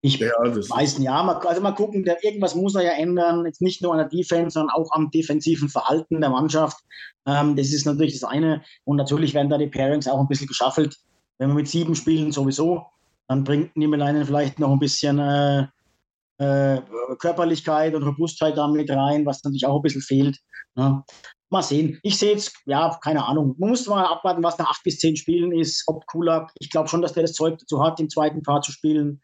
Ich ja, weiß ja, mal, also mal gucken, der, irgendwas muss er ja ändern, jetzt nicht nur an der Defense, sondern auch am defensiven Verhalten der Mannschaft. Ähm, das ist natürlich das eine. Und natürlich werden da die Pairings auch ein bisschen geschaffelt. Wenn wir mit sieben spielen, sowieso, dann bringt Niemeleinen vielleicht noch ein bisschen äh, äh, Körperlichkeit und Robustheit da mit rein, was natürlich auch ein bisschen fehlt. Ne? Mal sehen. Ich sehe jetzt, ja, keine Ahnung. Man muss mal abwarten, was nach acht bis zehn Spielen ist. Ob Kulak, ich glaube schon, dass der das Zeug dazu hat, im zweiten Paar zu spielen.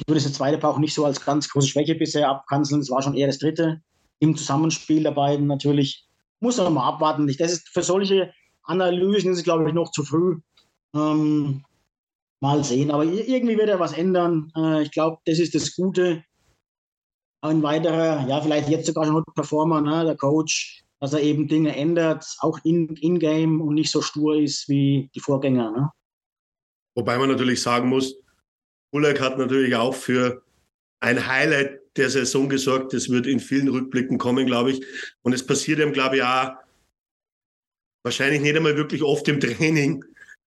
Ich würde das zweite Paar auch nicht so als ganz große Schwäche bisher abkanzeln. Es war schon eher das dritte im Zusammenspiel der beiden natürlich. Muss man mal abwarten. Das ist für solche Analysen ist es, glaube ich, noch zu früh. Ähm, mal sehen. Aber irgendwie wird er was ändern. Äh, ich glaube, das ist das Gute. Ein weiterer, ja, vielleicht jetzt sogar schon Performer, ne, der Coach, dass er eben Dinge ändert, auch in-game in und nicht so stur ist wie die Vorgänger. Ne? Wobei man natürlich sagen muss, Bullock hat natürlich auch für ein Highlight der Saison gesorgt. Das wird in vielen Rückblicken kommen, glaube ich. Und es passiert ihm, glaube ich, auch wahrscheinlich nicht einmal wirklich oft im Training,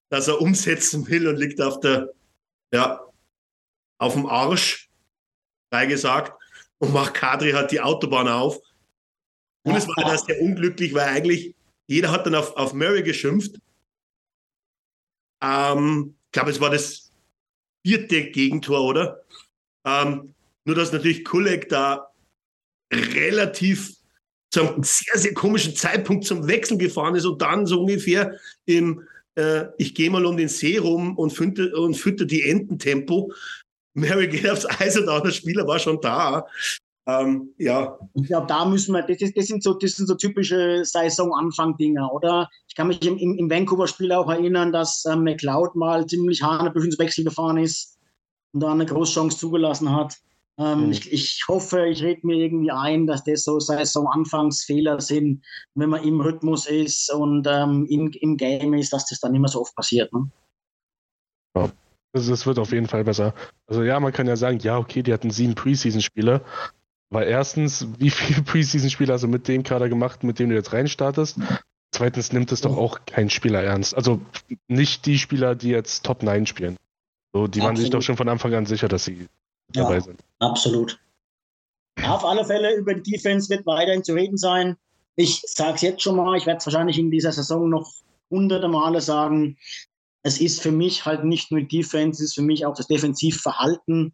dass er umsetzen will und liegt auf der, ja, auf dem Arsch, frei gesagt, und macht Kadri hat die Autobahn auf. Und es war dann sehr unglücklich, weil eigentlich jeder hat dann auf, auf Murray geschimpft. Ähm, ich glaube, es war das vierte Gegentor, oder? Ähm, nur, dass natürlich Kulek da relativ zu einem sehr, sehr komischen Zeitpunkt zum Wechsel gefahren ist und dann so ungefähr im äh, Ich gehe mal um den See rum und fütter, und fütter die Ententempo. Mary geht aufs Eis und auch der Spieler war schon da. Ähm, ja. Ich glaube, da müssen wir, das, ist, das, sind so, das sind so typische Saisonanfang-Dinger, oder? Ich kann mich im, im, Vancouver-Spiel auch erinnern, dass ähm, McLeod mal ziemlich hanebüchen ins Wechsel gefahren ist und da eine Großchance zugelassen hat. Ähm, mhm. ich, ich, hoffe, ich rede mir irgendwie ein, dass das so Saison-Anfangsfehler sind, wenn man im Rhythmus ist und ähm, in, im Game ist, dass das dann immer so oft passiert. Ne? Ja. Also es wird auf jeden Fall besser. Also ja, man kann ja sagen, ja, okay, die hatten sieben Preseason-Spiele, weil erstens, wie viele Preseason-Spiele hast du mit dem Kader gemacht, mit dem du jetzt reinstartest? Zweitens nimmt es doch auch kein Spieler ernst. Also nicht die Spieler, die jetzt Top 9 spielen. So, die absolut. waren sich doch schon von Anfang an sicher, dass sie ja, dabei sind. Absolut. Auf alle Fälle über die Defense wird weiterhin zu reden sein. Ich sage es jetzt schon mal, ich werde es wahrscheinlich in dieser Saison noch hunderte Male sagen. Es ist für mich halt nicht nur Defense, es ist für mich auch das Defensivverhalten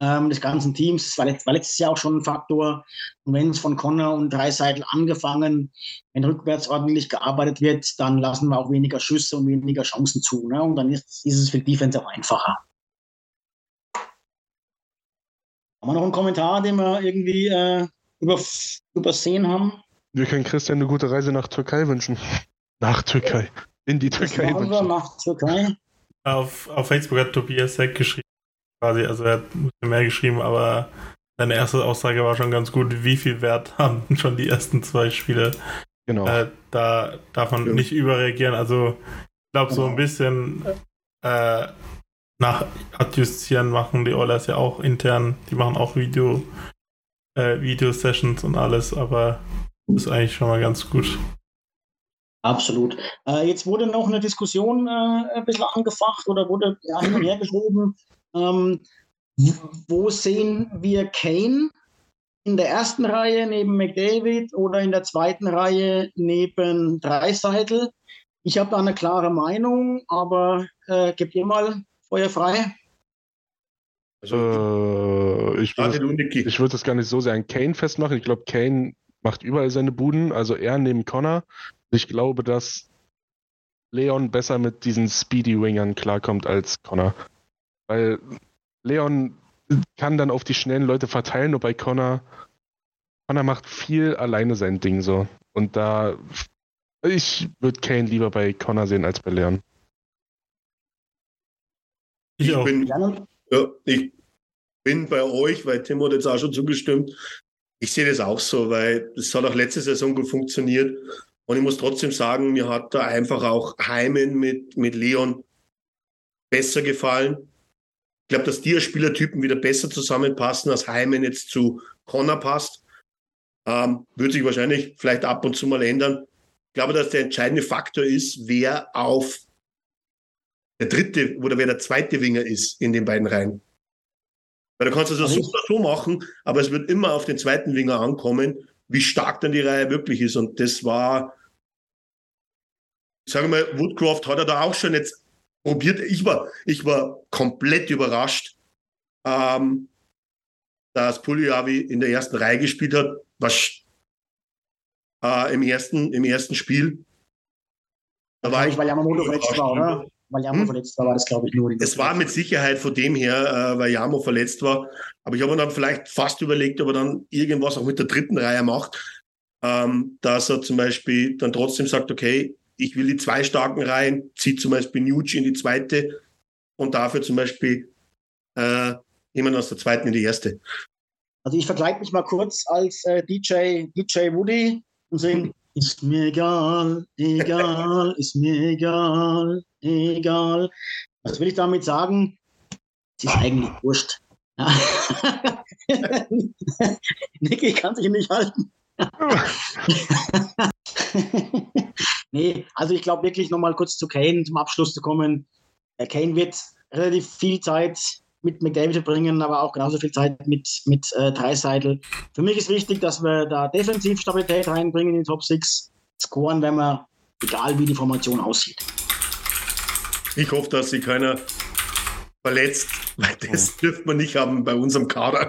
ähm, des ganzen Teams. Das war, letzt, war, letztes Jahr auch schon ein Faktor. Und wenn es von Connor und Dreiseitel angefangen, wenn rückwärts ordentlich gearbeitet wird, dann lassen wir auch weniger Schüsse und weniger Chancen zu. Ne? Und dann ist, ist es für Defense auch einfacher. Haben wir noch einen Kommentar, den wir irgendwie äh, über, übersehen haben? Wir können Christian eine gute Reise nach Türkei wünschen. Nach Türkei. In die Türkei wünschen. Wir nach Türkei. Auf, auf Facebook hat Tobias Seck geschrieben, quasi, also er hat mehr geschrieben, aber seine erste Aussage war schon ganz gut, wie viel Wert haben schon die ersten zwei Spiele. Genau. Äh, da darf man ja. nicht überreagieren. Also ich glaube, so ein bisschen äh, nach Adjustieren machen die Oilers ja auch intern, die machen auch Video, äh, Video-Sessions und alles, aber das ist eigentlich schon mal ganz gut. Absolut. Äh, jetzt wurde noch eine Diskussion äh, ein bisschen angefacht oder wurde ja, hin und her geschoben. Ähm, wo sehen wir Kane? In der ersten Reihe neben McDavid oder in der zweiten Reihe neben Dreiseitel? Ich habe da eine klare Meinung, aber äh, gebt ihr mal Feuer frei. Also, äh, ich würde würd das gar nicht so sehr an Kane festmachen. Ich glaube, Kane macht überall seine Buden, also er neben Connor. Ich glaube, dass Leon besser mit diesen Speedy Wingern klarkommt als Connor. Weil Leon kann dann auf die schnellen Leute verteilen, nur bei Connor, Connor macht viel alleine sein Ding so. Und da, ich würde Kane lieber bei Connor sehen als bei Leon. Ich, ich bin, ja, ich bin bei euch, weil Tim hat jetzt auch schon zugestimmt. Ich sehe das auch so, weil es hat auch letzte Saison gut funktioniert. Und ich muss trotzdem sagen, mir hat da einfach auch Heimen mit, mit Leon besser gefallen. Ich glaube, dass die Spielertypen wieder besser zusammenpassen, als Heimen jetzt zu Connor passt. Ähm, wird sich wahrscheinlich vielleicht ab und zu mal ändern. Ich glaube, dass der entscheidende Faktor ist, wer auf der dritte oder wer der zweite Winger ist in den beiden Reihen. Weil du kannst das also super so machen, aber es wird immer auf den zweiten Winger ankommen, wie stark dann die Reihe wirklich ist. Und das war, sagen wir mal, Woodcroft hat er da auch schon jetzt probiert. Ich war, ich war komplett überrascht, ähm, dass Puliavi in der ersten Reihe gespielt hat, was äh, im, ersten, im ersten Spiel. Da war ich, weil Yamamoto verletzt war, oder? Weil Yamo hm? verletzt war, war das, glaube ich, nur. Es war mit Sicherheit von dem her, äh, weil Yamo verletzt war. Aber ich habe mir dann vielleicht fast überlegt, ob er dann irgendwas auch mit der dritten Reihe macht. Ähm, dass er zum Beispiel dann trotzdem sagt, okay, ich will die zwei starken Reihen, zieht zum Beispiel Nuge in die zweite und dafür zum Beispiel äh, jemand aus der zweiten in die erste. Also ich vergleiche mich mal kurz als äh, DJ, DJ Woody und sing, ist mir egal, egal, ist mir egal, egal. Was will ich damit sagen? Es ist eigentlich wurscht. Ja. Niki kann sich nicht halten. nee, also ich glaube wirklich nochmal kurz zu Kane zum Abschluss zu kommen. Der Kane wird relativ viel Zeit mit McDavid verbringen, aber auch genauso viel Zeit mit, mit äh, Dreiseitel. Für mich ist wichtig, dass wir da defensiv Stabilität reinbringen in die Top 6. Scoren wenn wir, egal wie die Formation aussieht. Ich hoffe, dass sich keiner verletzt, weil das dürfte man nicht haben bei unserem Kader.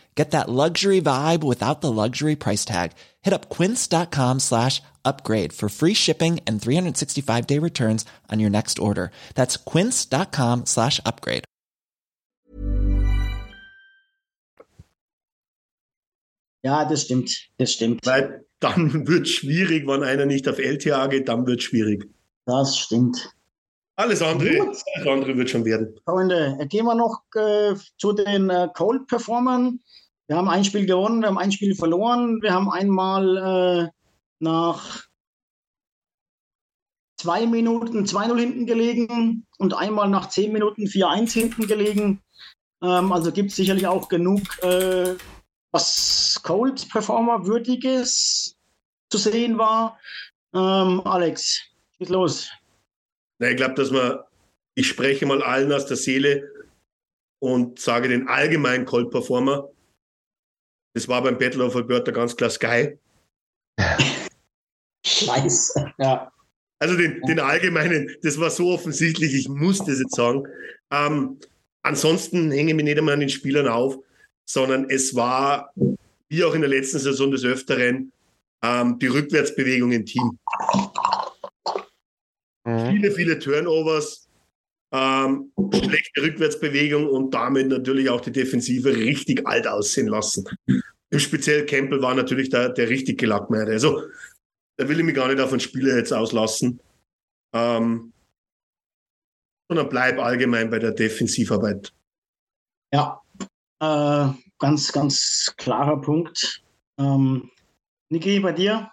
Get that luxury vibe without the luxury price tag. Hit up quince.com slash upgrade for free shipping and 365 day returns on your next order. That's quince.com slash upgrade. Ja, das stimmt. Das stimmt. Weil dann wird schwierig, wenn einer nicht auf LTA geht, dann wird schwierig. Das stimmt. Alles andere, Gut. alles andere wird schon werden. Freunde, gehen wir noch äh, zu den äh, Cold-Performern. Wir haben ein Spiel gewonnen, wir haben ein Spiel verloren. Wir haben einmal äh, nach zwei Minuten 2-0 hinten gelegen und einmal nach zehn Minuten 4-1 hinten gelegen. Ähm, also gibt es sicherlich auch genug, äh, was Cold-Performer-würdiges zu sehen war. Ähm, Alex, schieß los. Na, ich glaube, dass man, ich spreche mal allen aus der Seele und sage den allgemeinen Cold Performer. Das war beim Battle of Alberta ganz klar Sky. Scheiße. Ja. Also den, den allgemeinen, das war so offensichtlich, ich muss das jetzt sagen. Ähm, ansonsten hänge ich mich nicht einmal an den Spielern auf, sondern es war, wie auch in der letzten Saison des Öfteren, ähm, die Rückwärtsbewegung im Team. Viele, viele Turnovers, ähm, schlechte Rückwärtsbewegung und damit natürlich auch die Defensive richtig alt aussehen lassen. Im Speziell Campbell war natürlich der, der richtig gelackmeierte. Also, da will ich mich gar nicht auf den Spieler jetzt auslassen. Ähm, sondern bleib allgemein bei der Defensivarbeit. Ja, äh, ganz, ganz klarer Punkt. Ähm, Niki, bei dir?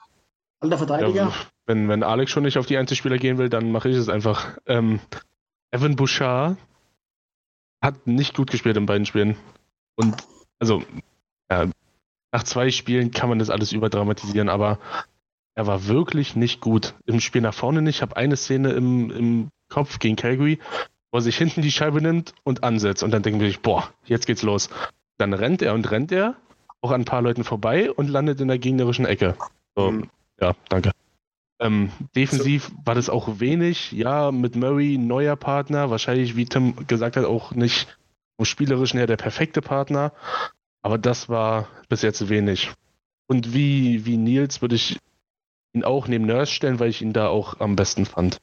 Alter Verteidiger? Ja, wenn, wenn Alex schon nicht auf die Einzelspieler gehen will, dann mache ich es einfach. Ähm, Evan Bouchard hat nicht gut gespielt in beiden Spielen. Und also, ja, nach zwei Spielen kann man das alles überdramatisieren, aber er war wirklich nicht gut. Im Spiel nach vorne nicht. Ich habe eine Szene im, im Kopf gegen Calgary, wo er sich hinten die Scheibe nimmt und ansetzt. Und dann denken wir, boah, jetzt geht's los. Dann rennt er und rennt er auch an ein paar Leuten vorbei und landet in der gegnerischen Ecke. So, Mhm. ja, danke. Ähm, defensiv war das auch wenig. Ja, mit Murray neuer Partner. Wahrscheinlich, wie Tim gesagt hat, auch nicht vom Spielerischen her der perfekte Partner. Aber das war bis jetzt wenig. Und wie, wie Nils würde ich ihn auch neben Nurse stellen, weil ich ihn da auch am besten fand.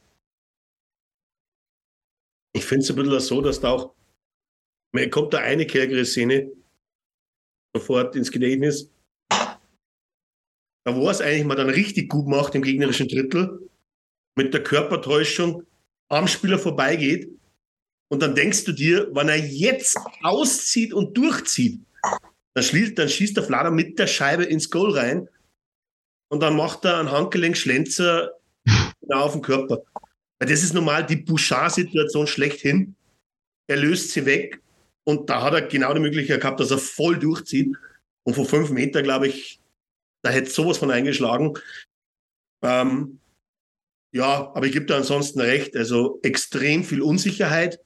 Ich finde es ein bisschen so, dass da auch, mir kommt da eine Calgary-Szene sofort ins Gedächtnis. Da war es eigentlich mal dann richtig gut gemacht im gegnerischen Drittel, mit der Körpertäuschung am Spieler vorbeigeht. Und dann denkst du dir, wenn er jetzt auszieht und durchzieht, dann, schließt, dann schießt der Flader mit der Scheibe ins Goal rein und dann macht er einen Handgelenk-Schlenzer genau auf den Körper. Weil Das ist normal die Bouchard-Situation schlechthin. Er löst sie weg und da hat er genau die Möglichkeit gehabt, dass er voll durchzieht. Und von fünf Meter, glaube ich, da hätte sowas von eingeschlagen. Ähm, ja, aber ich gebe da ansonsten recht. Also extrem viel Unsicherheit,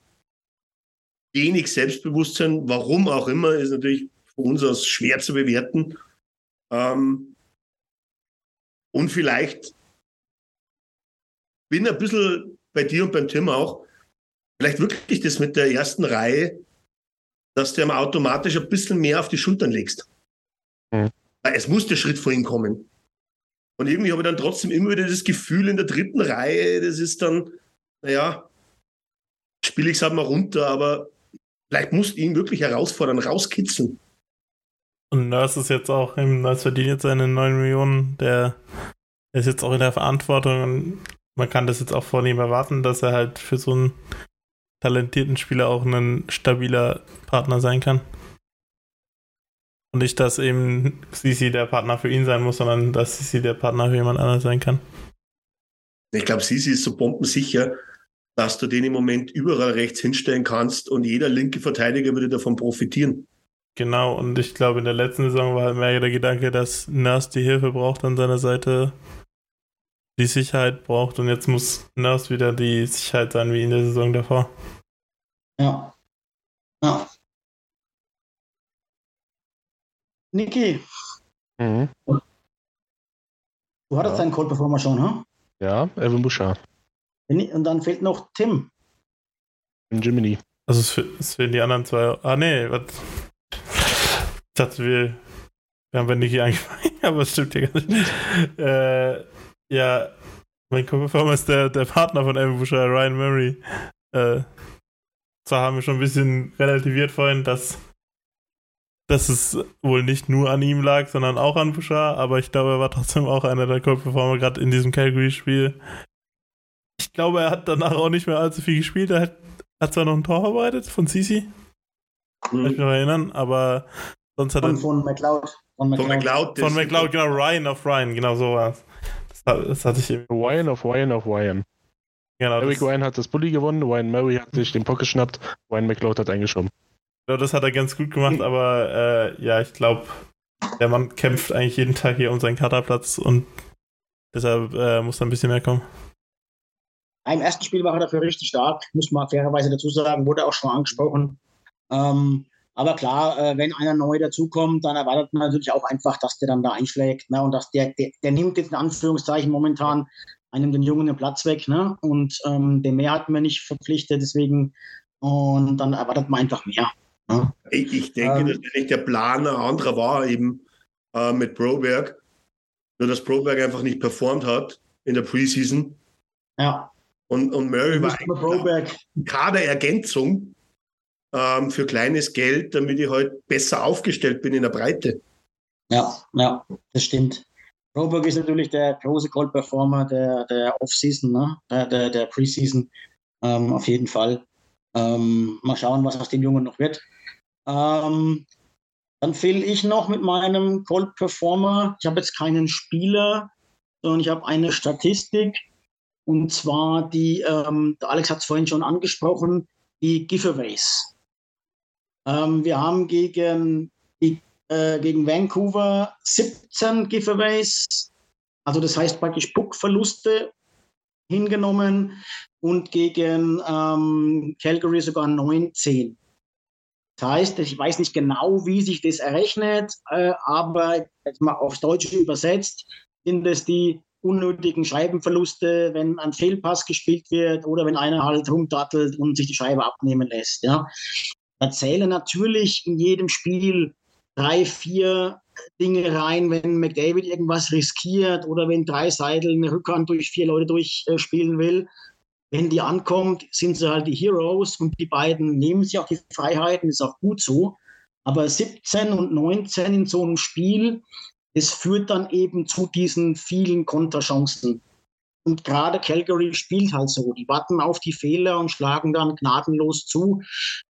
wenig Selbstbewusstsein, warum auch immer, ist natürlich von uns aus schwer zu bewerten. Ähm, und vielleicht bin ein bisschen bei dir und beim Tim auch, vielleicht wirklich das mit der ersten Reihe, dass du ihm automatisch ein bisschen mehr auf die Schultern legst. Mhm. Es muss der Schritt vor ihm kommen. Und irgendwie habe ich dann trotzdem immer wieder das Gefühl in der dritten Reihe, das ist dann, naja, spiele ich es halt mal runter, aber vielleicht musst du ihn wirklich herausfordern, rauskitzeln. Und Nurse ist jetzt auch, Nurse verdient jetzt seine 9 Millionen, der ist jetzt auch in der Verantwortung und man kann das jetzt auch von ihm erwarten, dass er halt für so einen talentierten Spieler auch ein stabiler Partner sein kann. Und nicht, dass eben Sisi der Partner für ihn sein muss, sondern dass Sisi der Partner für jemand anderes sein kann. Ich glaube, Sisi ist so bombensicher, dass du den im Moment überall rechts hinstellen kannst und jeder linke Verteidiger würde davon profitieren. Genau, und ich glaube, in der letzten Saison war halt mehr der Gedanke, dass Nurse die Hilfe braucht an seiner Seite, die Sicherheit braucht und jetzt muss Nurse wieder die Sicherheit sein wie in der Saison davor. Ja. Ja. Niki, Mhm. du hattest Ja. deinen Cold Performer schon, hm? Ja, Evan Bouchard. Und dann fehlt noch Tim. In Jiminy. Also es, fe- es fehlen die anderen zwei. Ah nee, was? Ich dachte, wir, wir haben bei Niki angefangen, aber es stimmt ja gar nicht. Äh, ja, mein Co-Performer ist der, der Partner von Evan Boucher, Ryan Murray. Äh, zwar haben wir schon ein bisschen relativiert vorhin, dass, dass es wohl nicht nur an ihm lag, sondern auch an Bouchard, aber ich glaube, er war trotzdem auch einer der Co-Performer, gerade in diesem Calgary-Spiel. Ich glaube, er hat danach auch nicht mehr allzu viel gespielt. Er hat, hat zwar noch ein Tor vorbereitet von Sisi, kann ich mich noch erinnern, aber sonst hat er. Von, von McLeod. Von Von McLeod. Von McLeod, genau, Ryan auf Ryan, genau so war es. Das, das hatte ich eben. Ryan auf Ryan auf Ryan. Genau, Eric das, Ryan hat das Bully gewonnen, Ryan Murray hat sich den Pock geschnappt, Ryan McLeod hat eingeschoben. Genau, das hat er ganz gut gemacht, aber äh, ja, ich glaube, der Mann kämpft eigentlich jeden Tag hier um seinen Kaderplatz und deshalb äh, muss da ein bisschen mehr kommen. Im ersten Spiel war er dafür richtig stark, muss man fairerweise dazu sagen, wurde auch schon angesprochen. Ähm, aber klar, äh, wenn einer neu dazukommt, dann erwartet man natürlich auch einfach, dass der dann da einschlägt. Ne? Und dass der, der, der nimmt jetzt in Anführungszeichen momentan einem den Jungen den Platz weg. Ne? Und ähm, den mehr hatten wir nicht verpflichtet, deswegen. Und dann erwartet man einfach mehr. Ich, ich denke, Ähm. dass eigentlich der Plan ein anderer war, eben äh, mit Broberg. Nur, dass Broberg einfach nicht performt hat in der Preseason. Ja, Und, und Murray war eine Kaderergänzung ähm, für kleines Geld, damit ich halt besser aufgestellt bin in der Breite. Ja, ja, das stimmt. Broberg ist natürlich der große Gold-Performer der, der Off-Season, ne? der, der, der Preseason, ähm, auf jeden Fall. Ähm, mal schauen, was aus dem Jungen noch wird. Ähm, dann fehle ich noch mit meinem Gold-Performer. Ich habe jetzt keinen Spieler, sondern ich habe eine Statistik. Und zwar die, ähm, der Alex hat es vorhin schon angesprochen, die Giveaways. Ähm, wir haben gegen, die, äh, gegen Vancouver 17 Giveaways, also das heißt praktisch Puckverluste hingenommen und gegen ähm, Calgary sogar 19. Das heißt, ich weiß nicht genau, wie sich das errechnet, äh, aber jetzt mal aufs Deutsche übersetzt, sind es die unnötigen Scheibenverluste, wenn ein Fehlpass gespielt wird oder wenn einer halt rumdattelt und sich die Scheibe abnehmen lässt. Ja. Da zählen natürlich in jedem Spiel drei, vier Dinge rein, wenn McDavid irgendwas riskiert oder wenn drei Seidel eine Rückhand durch vier Leute durchspielen will. Wenn die ankommt, sind sie halt die Heroes und die beiden nehmen sich auch die Freiheiten, ist auch gut so. Aber 17 und 19 in so einem Spiel, es führt dann eben zu diesen vielen Konterchancen. Und gerade Calgary spielt halt so. Die warten auf die Fehler und schlagen dann gnadenlos zu.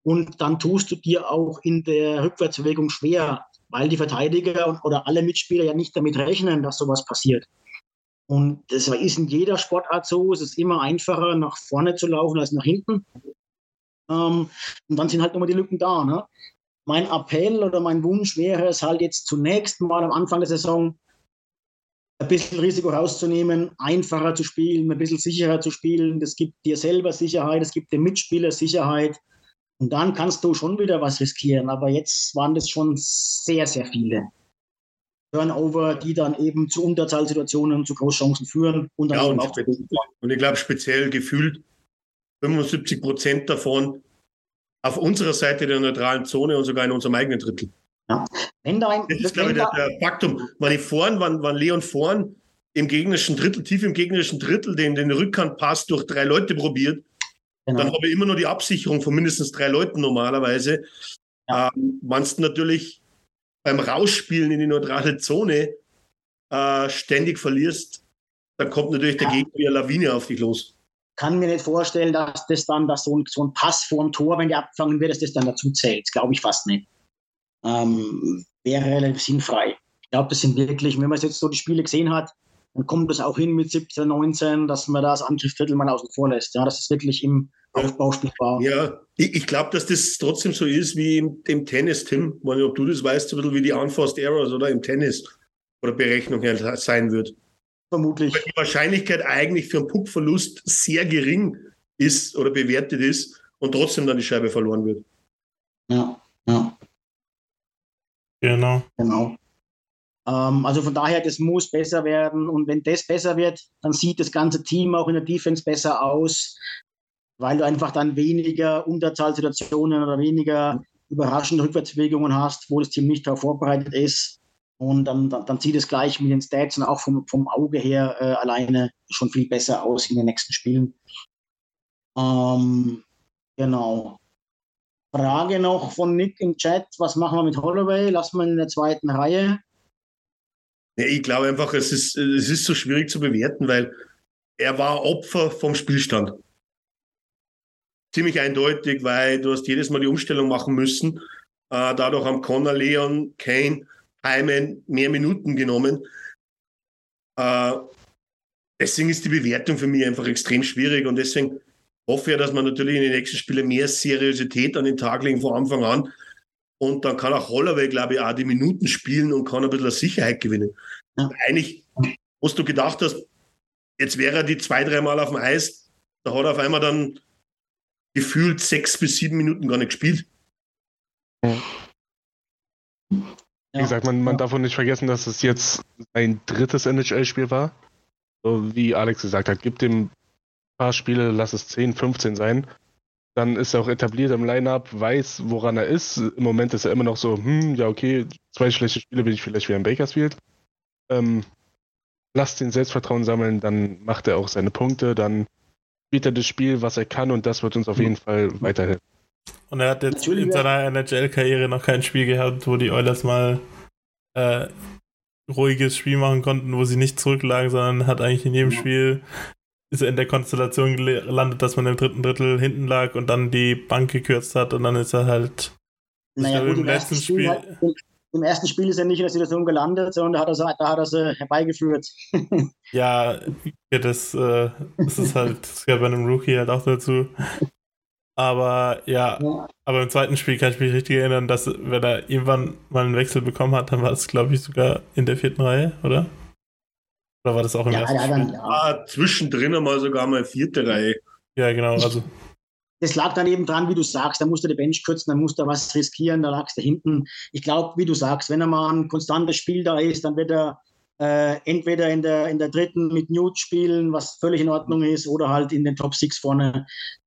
Und dann tust du dir auch in der Rückwärtsbewegung schwer, weil die Verteidiger oder alle Mitspieler ja nicht damit rechnen, dass sowas passiert. Und das ist in jeder Sportart so. Es ist immer einfacher, nach vorne zu laufen als nach hinten. Ähm, und dann sind halt nochmal die Lücken da. Ne? Mein Appell oder mein Wunsch wäre es halt jetzt zunächst mal am Anfang der Saison ein bisschen Risiko rauszunehmen, einfacher zu spielen, ein bisschen sicherer zu spielen. Das gibt dir selber Sicherheit, es gibt dem Mitspieler Sicherheit. Und dann kannst du schon wieder was riskieren. Aber jetzt waren das schon sehr, sehr viele. Turnover, die dann eben zu Unterzahlsituationen und zu Großchancen führen und dann Ja, und auch. Und ich glaube, speziell gefühlt 75 Prozent davon auf unserer Seite der neutralen Zone und sogar in unserem eigenen Drittel. Wenn da ein, Das ist, glaube ich, der, der Faktum. Wenn ich vorn, wann, wann Leon vorn im gegnerischen Drittel, tief im gegnerischen Drittel, den, den Rückhandpass durch drei Leute probiert, genau. dann habe ich immer nur die Absicherung von mindestens drei Leuten normalerweise. Ja. Ähm, Wenn du natürlich beim Rausspielen in die neutrale Zone äh, ständig verlierst, dann kommt natürlich der. Gegner wie eine Lawine auf dich los. kann mir nicht vorstellen, dass das dann, dass so ein, so ein Pass vorm Tor, wenn der abgefangen wird, dass das dann dazu zählt. Glaube ich fast nicht. Ähm, wäre relativ sinnfrei. Ich glaube, das sind wirklich, wenn man jetzt so die Spiele gesehen hat, dann kommt das auch hin mit 17, 19, dass man das Angriffsviertel mal außen vor lässt. Ja, das ist wirklich im Aufbau spielbar. Ja, ich, ich glaube, dass das trotzdem so ist wie im, im Tennis, Tim. Ich weiß nicht, ob du das weißt, so ein bisschen wie die Unforced Errors oder im Tennis oder Berechnung her sein wird. Vermutlich. Weil die Wahrscheinlichkeit eigentlich für einen Puckverlust sehr gering ist oder bewertet ist und trotzdem dann die Scheibe verloren wird. Ja, ja. Genau. Genau. Ähm, also von daher, das muss besser werden. Und wenn das besser wird, dann sieht das ganze Team auch in der Defense besser aus, weil du einfach dann weniger Unterzahlsituationen oder weniger überraschende Rückwärtsbewegungen hast, wo das Team nicht darauf vorbereitet ist. Und dann, dann, dann, sieht es gleich mit den Stats und auch vom, vom Auge her äh, alleine schon viel besser aus in den nächsten Spielen. Ähm, genau. Frage noch von Nick im Chat: Was machen wir mit Holloway? Lassen wir ihn in der zweiten Reihe? Ja, ich glaube einfach, es ist, es ist so schwierig zu bewerten, weil er war Opfer vom Spielstand. Ziemlich eindeutig, weil du hast jedes Mal die Umstellung machen müssen. Äh, dadurch haben Connor, Leon, Kane, Hyman mehr Minuten genommen. Äh, deswegen ist die Bewertung für mich einfach extrem schwierig und deswegen hoffe ich, dass man natürlich in den nächsten Spielen mehr Seriosität an den Tag legen von Anfang an und dann kann auch Holloway, glaube ich, auch die Minuten spielen und kann ein bisschen Sicherheit gewinnen. Ja. Eigentlich, was du gedacht hast, jetzt wäre er die zwei, dreimal auf dem Eis, da hat er auf einmal dann gefühlt sechs bis sieben Minuten gar nicht gespielt. Ja. Wie gesagt, man, man darf auch nicht vergessen, dass es jetzt ein drittes NHL-Spiel war. So wie Alex gesagt hat, gibt dem ein paar Spiele, lass es 10, 15 sein dann ist er auch etabliert im Lineup, weiß, woran er ist. Im Moment ist er immer noch so, hm, ja, okay, zwei schlechte Spiele bin ich vielleicht wieder in Bakersfield. Ähm, lasst ihn Selbstvertrauen sammeln, dann macht er auch seine Punkte, dann spielt er das Spiel, was er kann und das wird uns auf jeden Fall weiterhelfen. Und er hat jetzt in seiner NHL-Karriere noch kein Spiel gehabt, wo die Oilers mal äh, ruhiges Spiel machen konnten, wo sie nicht zurücklagen, sondern hat eigentlich in jedem Spiel ist er in der Konstellation gelandet, dass man im dritten Drittel hinten lag und dann die Bank gekürzt hat und dann ist er halt naja, gut, im, letzten Spiel, Spiel im ersten Spiel ist er nicht in der Situation gelandet, sondern da hat er, da hat er sie herbeigeführt. ja, das, äh, das ist halt, das gehört bei einem Rookie halt auch dazu. Aber ja, ja, aber im zweiten Spiel kann ich mich richtig erinnern, dass wenn er irgendwann mal einen Wechsel bekommen hat, dann war es, glaube ich, sogar in der vierten Reihe, oder? Oder war das auch im ja, ersten ja, dann, Spiel? Ja. Ah, zwischendrin einmal sogar mal vierte Reihe. Ja, genau. Also. Das lag dann eben dran, wie du sagst, da musste der Bench kürzen, da musste er was riskieren, da lag es da hinten. Ich glaube, wie du sagst, wenn er mal ein konstantes Spiel da ist, dann wird er äh, entweder in der, in der dritten mit Newt spielen, was völlig in Ordnung ist, oder halt in den Top Six vorne.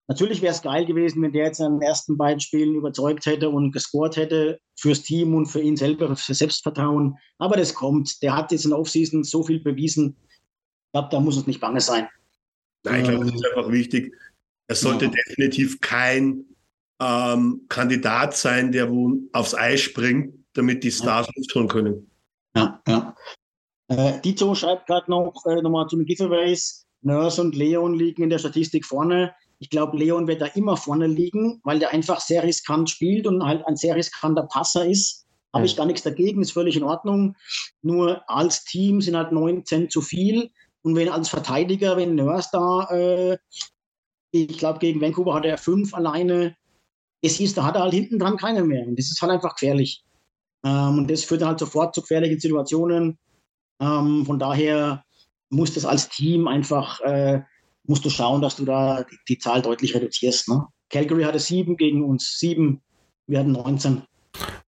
Natürlich wäre es geil gewesen, wenn der jetzt in den ersten beiden Spielen überzeugt hätte und gescored hätte fürs Team und für ihn selber, für Selbstvertrauen. Aber das kommt. Der hat jetzt in der Offseason so viel bewiesen. Ich glaube, da muss es nicht bange sein. Nein, ich glaube, das ist einfach wichtig. Er sollte ja. definitiv kein ähm, Kandidat sein, der wo aufs Eis springt, damit die Stars ja. können. Ja, ja. Äh, Dito schreibt gerade noch äh, nochmal zu den Giveaways. Nurse und Leon liegen in der Statistik vorne. Ich glaube, Leon wird da immer vorne liegen, weil der einfach sehr riskant spielt und halt ein sehr riskanter Passer ist. Habe ich gar nichts dagegen, ist völlig in Ordnung. Nur als Team sind halt 19 zu viel. Und wenn als Verteidiger, wenn Nurse da, äh, ich glaube, gegen Vancouver hat er fünf alleine, es ist, da hat er halt hinten dran keinen mehr. Und das ist halt einfach gefährlich. Ähm, und das führt dann halt sofort zu gefährlichen Situationen. Ähm, von daher muss das als Team einfach, äh, musst du schauen, dass du da die, die Zahl deutlich reduzierst. Ne? Calgary hatte sieben gegen uns sieben, wir hatten 19.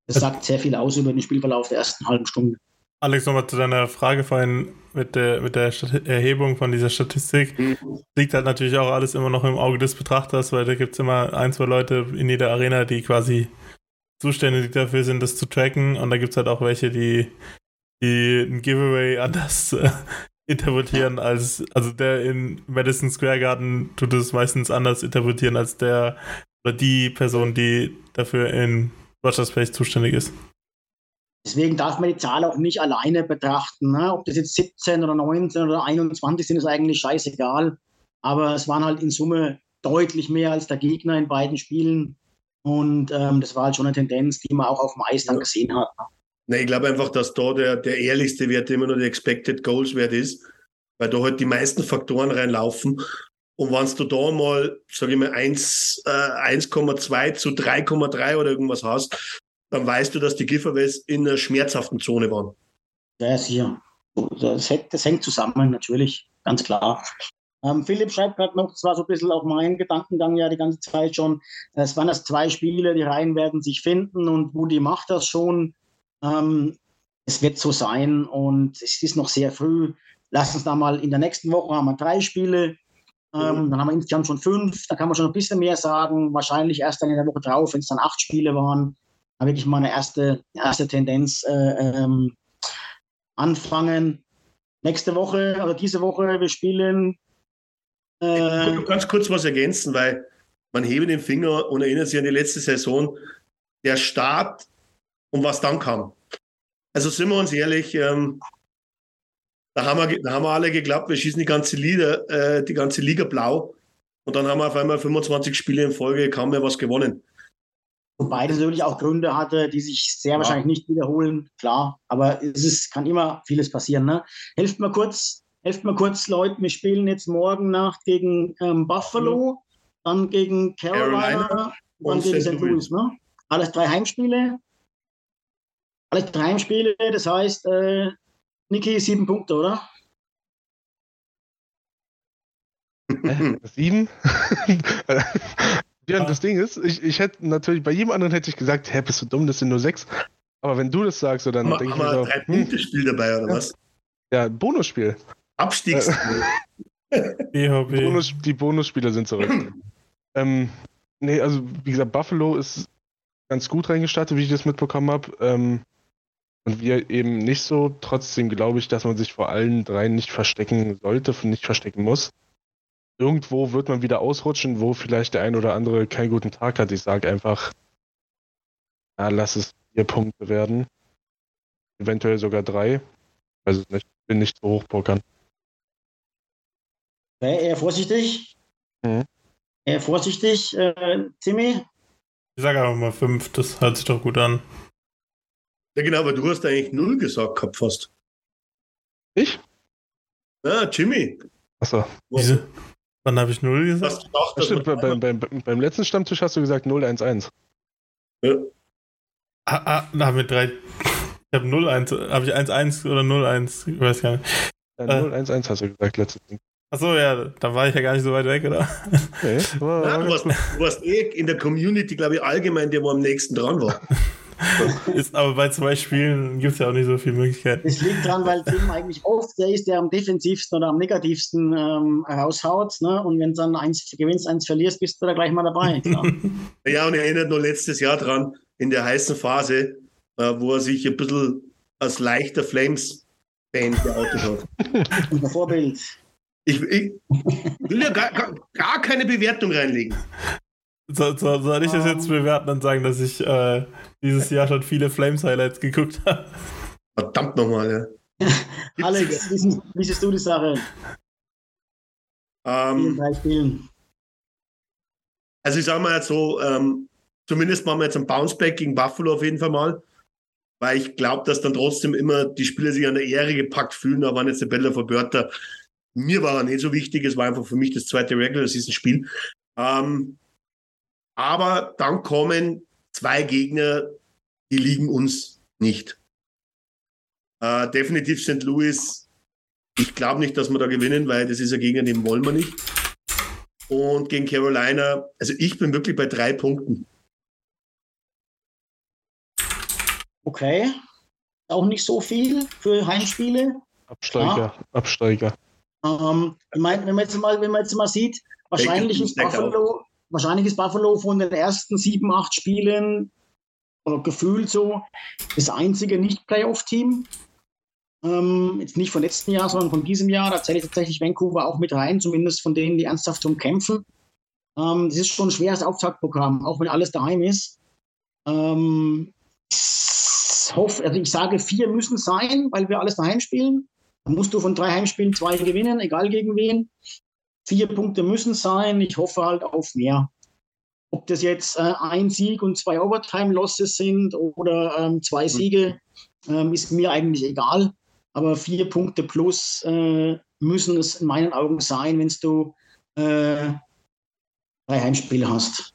Das sagt sehr viel aus über den Spielverlauf der ersten halben Stunde. Alex, nochmal zu deiner Frage vorhin mit der, mit der Erhebung von dieser Statistik. Mhm. Liegt halt natürlich auch alles immer noch im Auge des Betrachters, weil da gibt es immer ein, zwei Leute in jeder Arena, die quasi zuständig dafür sind, das zu tracken. Und da gibt es halt auch welche, die die ein Giveaway anders äh, interpretieren als, also der in Madison Square Garden tut es meistens anders interpretieren als der oder die Person, die dafür in Rogers Place zuständig ist. Deswegen darf man die Zahl auch nicht alleine betrachten. Ne? Ob das jetzt 17 oder 19 oder 21 sind, ist eigentlich scheißegal. Aber es waren halt in Summe deutlich mehr als der Gegner in beiden Spielen. Und ähm, das war halt schon eine Tendenz, die man auch auf dem Eis dann gesehen hat. Ne? Nein, ich glaube einfach, dass da der, der ehrlichste Wert immer nur der Expected Goals Wert ist, weil da halt die meisten Faktoren reinlaufen. Und wenn du da mal, sage ich mal, 1,2 äh, zu 3,3 oder irgendwas hast, dann weißt du, dass die Giveaways in einer schmerzhaften Zone waren. Ja, sicher. Das, das hängt zusammen, natürlich, ganz klar. Ähm, Philipp schreibt gerade noch, das war so ein bisschen auch mein Gedankengang ja die ganze Zeit schon. Es waren das zwei Spiele, die Reihen werden sich finden und Woody macht das schon. Ähm, es wird so sein und es ist noch sehr früh. Lass uns da mal in der nächsten Woche haben wir drei Spiele. Ähm, dann haben wir insgesamt schon fünf. Da kann man schon ein bisschen mehr sagen. Wahrscheinlich erst dann in der Woche drauf, wenn es dann acht Spiele waren, wirklich mal eine erste, erste Tendenz äh, ähm, anfangen. Nächste Woche oder diese Woche, wir spielen. Äh, ganz kurz was ergänzen, weil man hebe den Finger und erinnert sich an die letzte Saison. Der Start und was dann kam. Also sind wir uns ehrlich, ähm, da, haben wir, da haben wir alle geglaubt, wir schießen die ganze Liga, äh, die ganze Liga blau. Und dann haben wir auf einmal 25 Spiele in Folge kaum mehr was gewonnen. Wobei das natürlich auch Gründe hatte, die sich sehr ja. wahrscheinlich nicht wiederholen, klar. Aber es ist, kann immer vieles passieren. Ne? Helft mir kurz, helft mir kurz, Leute. Wir spielen jetzt morgen Nacht gegen ähm, Buffalo, dann gegen Carolina, Carolina dann gegen St. Louis. Ne? Alles drei Heimspiele. Alles drei Heimspiele, das heißt, äh, Niki, sieben Punkte, oder? Sieben? ja, das Ding ist, ich, ich hätte natürlich, bei jedem anderen hätte ich gesagt, hä, bist du dumm, das sind nur sechs. Aber wenn du das sagst, so, dann denke ich mir so, drei hm. Punkte Spiel dabei, oder was? Ja, Bonusspiel. Abstiegsspiel. Bonus, die Bonusspiele sind zurück. ähm, nee, also wie gesagt, Buffalo ist ganz gut reingestartet, wie ich das mitbekommen habe. Ähm, und wir eben nicht so. Trotzdem glaube ich, dass man sich vor allen dreien nicht verstecken sollte, nicht verstecken muss. Irgendwo wird man wieder ausrutschen, wo vielleicht der ein oder andere keinen guten Tag hat. Ich sage einfach, ja, lass es vier Punkte werden. Eventuell sogar drei. Also nicht, bin nicht so hochpokern. Okay, eher vorsichtig. Mhm. Eher vorsichtig, äh, Timmy. Ich sage einfach mal fünf, das hört sich doch gut an. Ja, genau, aber du hast eigentlich null gesagt gehabt fast. Ich? Ja, Jimmy. Achso. Wieso? Wann habe ich null gesagt? Gedacht, stimmt, beim, beim, beim, letzten Stammtisch hast du gesagt 011. Ja. Ah, ah, da haben wir drei. Ich habe 01. Habe ich 11 oder 01? Ich weiß gar nicht. Ja, 011 hast du gesagt letztes Mal. Achso, ja, da war ich ja gar nicht so weit weg, oder? Nee, war, war du, warst, du warst eh in der Community, glaube ich, allgemein der, wo am nächsten dran war. ist aber bei zwei Spielen gibt es ja auch nicht so viele Möglichkeiten. Es liegt daran, weil Tim eigentlich oft der ist, der am defensivsten oder am negativsten ähm, raushaut. Ne? Und wenn du dann eins gewinnst, eins verlierst, bist du da gleich mal dabei. ja, und erinnert nur letztes Jahr dran, in der heißen Phase, äh, wo er sich ein bisschen als leichter Flames-Fan geoutet hat. Unser Vorbild. Ich, ich, will ja gar, gar, gar keine Bewertung reinlegen. So, so, soll ich das jetzt ähm. bewerten und sagen, dass ich äh, dieses Jahr schon viele Flames-Highlights geguckt habe? Verdammt nochmal, ja. Alex, wie, wie siehst du die Sache? Ähm, Spielen. Also ich sage mal jetzt so, ähm, zumindest machen wir jetzt ein Bounceback gegen Buffalo auf jeden Fall mal. Weil ich glaube, dass dann trotzdem immer die Spieler sich an der Ehre gepackt fühlen. Da waren jetzt die Bälle von Börter. Mir war er nicht so wichtig. Es war einfach für mich das zweite Regular Season Spiel. Ähm, aber dann kommen zwei Gegner, die liegen uns nicht. Äh, definitiv St. Louis. Ich glaube nicht, dass wir da gewinnen, weil das ist ein Gegner, den wollen wir nicht. Und gegen Carolina, also ich bin wirklich bei drei Punkten. Okay. Auch nicht so viel für Heimspiele. Absteiger, ja. Absteiger. Ähm, ich meine, wenn man jetzt mal, wenn man jetzt mal sieht, wahrscheinlich ist Buffalo, wahrscheinlich ist Buffalo von den ersten sieben, acht Spielen oder gefühlt so das einzige Nicht-Playoff-Team. Ähm, jetzt nicht von letzten Jahr, sondern von diesem Jahr. Da zähle ich tatsächlich Vancouver auch mit rein, zumindest von denen, die ernsthaft um kämpfen. Ähm, das ist schon ein schweres Auftaktprogramm, auch wenn alles daheim ist. Ähm, ich hoffe, also ich sage, vier müssen sein, weil wir alles daheim spielen. Dann musst du von drei Heimspielen zwei gewinnen, egal gegen wen. Vier Punkte müssen sein. Ich hoffe halt auf mehr. Ob das jetzt äh, ein Sieg und zwei Overtime-Losses sind oder ähm, zwei hm. Siege, ähm, ist mir eigentlich egal. Aber vier Punkte plus äh, müssen es in meinen Augen sein, wenn du äh, drei Heimspiele hast.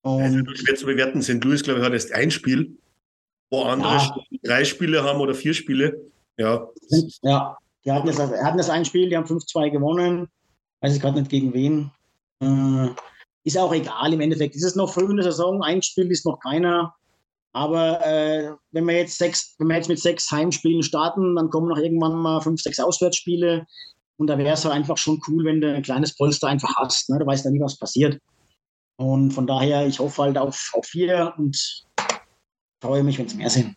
Und also schwer zu bewerten. St. Louis, glaube ich, hat erst ein Spiel, wo andere ja. drei Spiele haben oder vier Spiele. Ja. Ja, die hatten das, hatten das ein Spiel, die haben 5-2 gewonnen weiß ich gerade nicht gegen wen. Äh, ist auch egal im Endeffekt. Ist es noch früh in der Saison, ein Spiel ist noch keiner. Aber äh, wenn wir jetzt sechs, wenn wir jetzt mit sechs Heimspielen starten, dann kommen noch irgendwann mal fünf, sechs Auswärtsspiele. Und da wäre es einfach schon cool, wenn du ein kleines Polster einfach hast. Ne? Du weißt ja nie, was passiert. Und von daher, ich hoffe halt auf, auf vier und freue mich, wenn es mehr sind.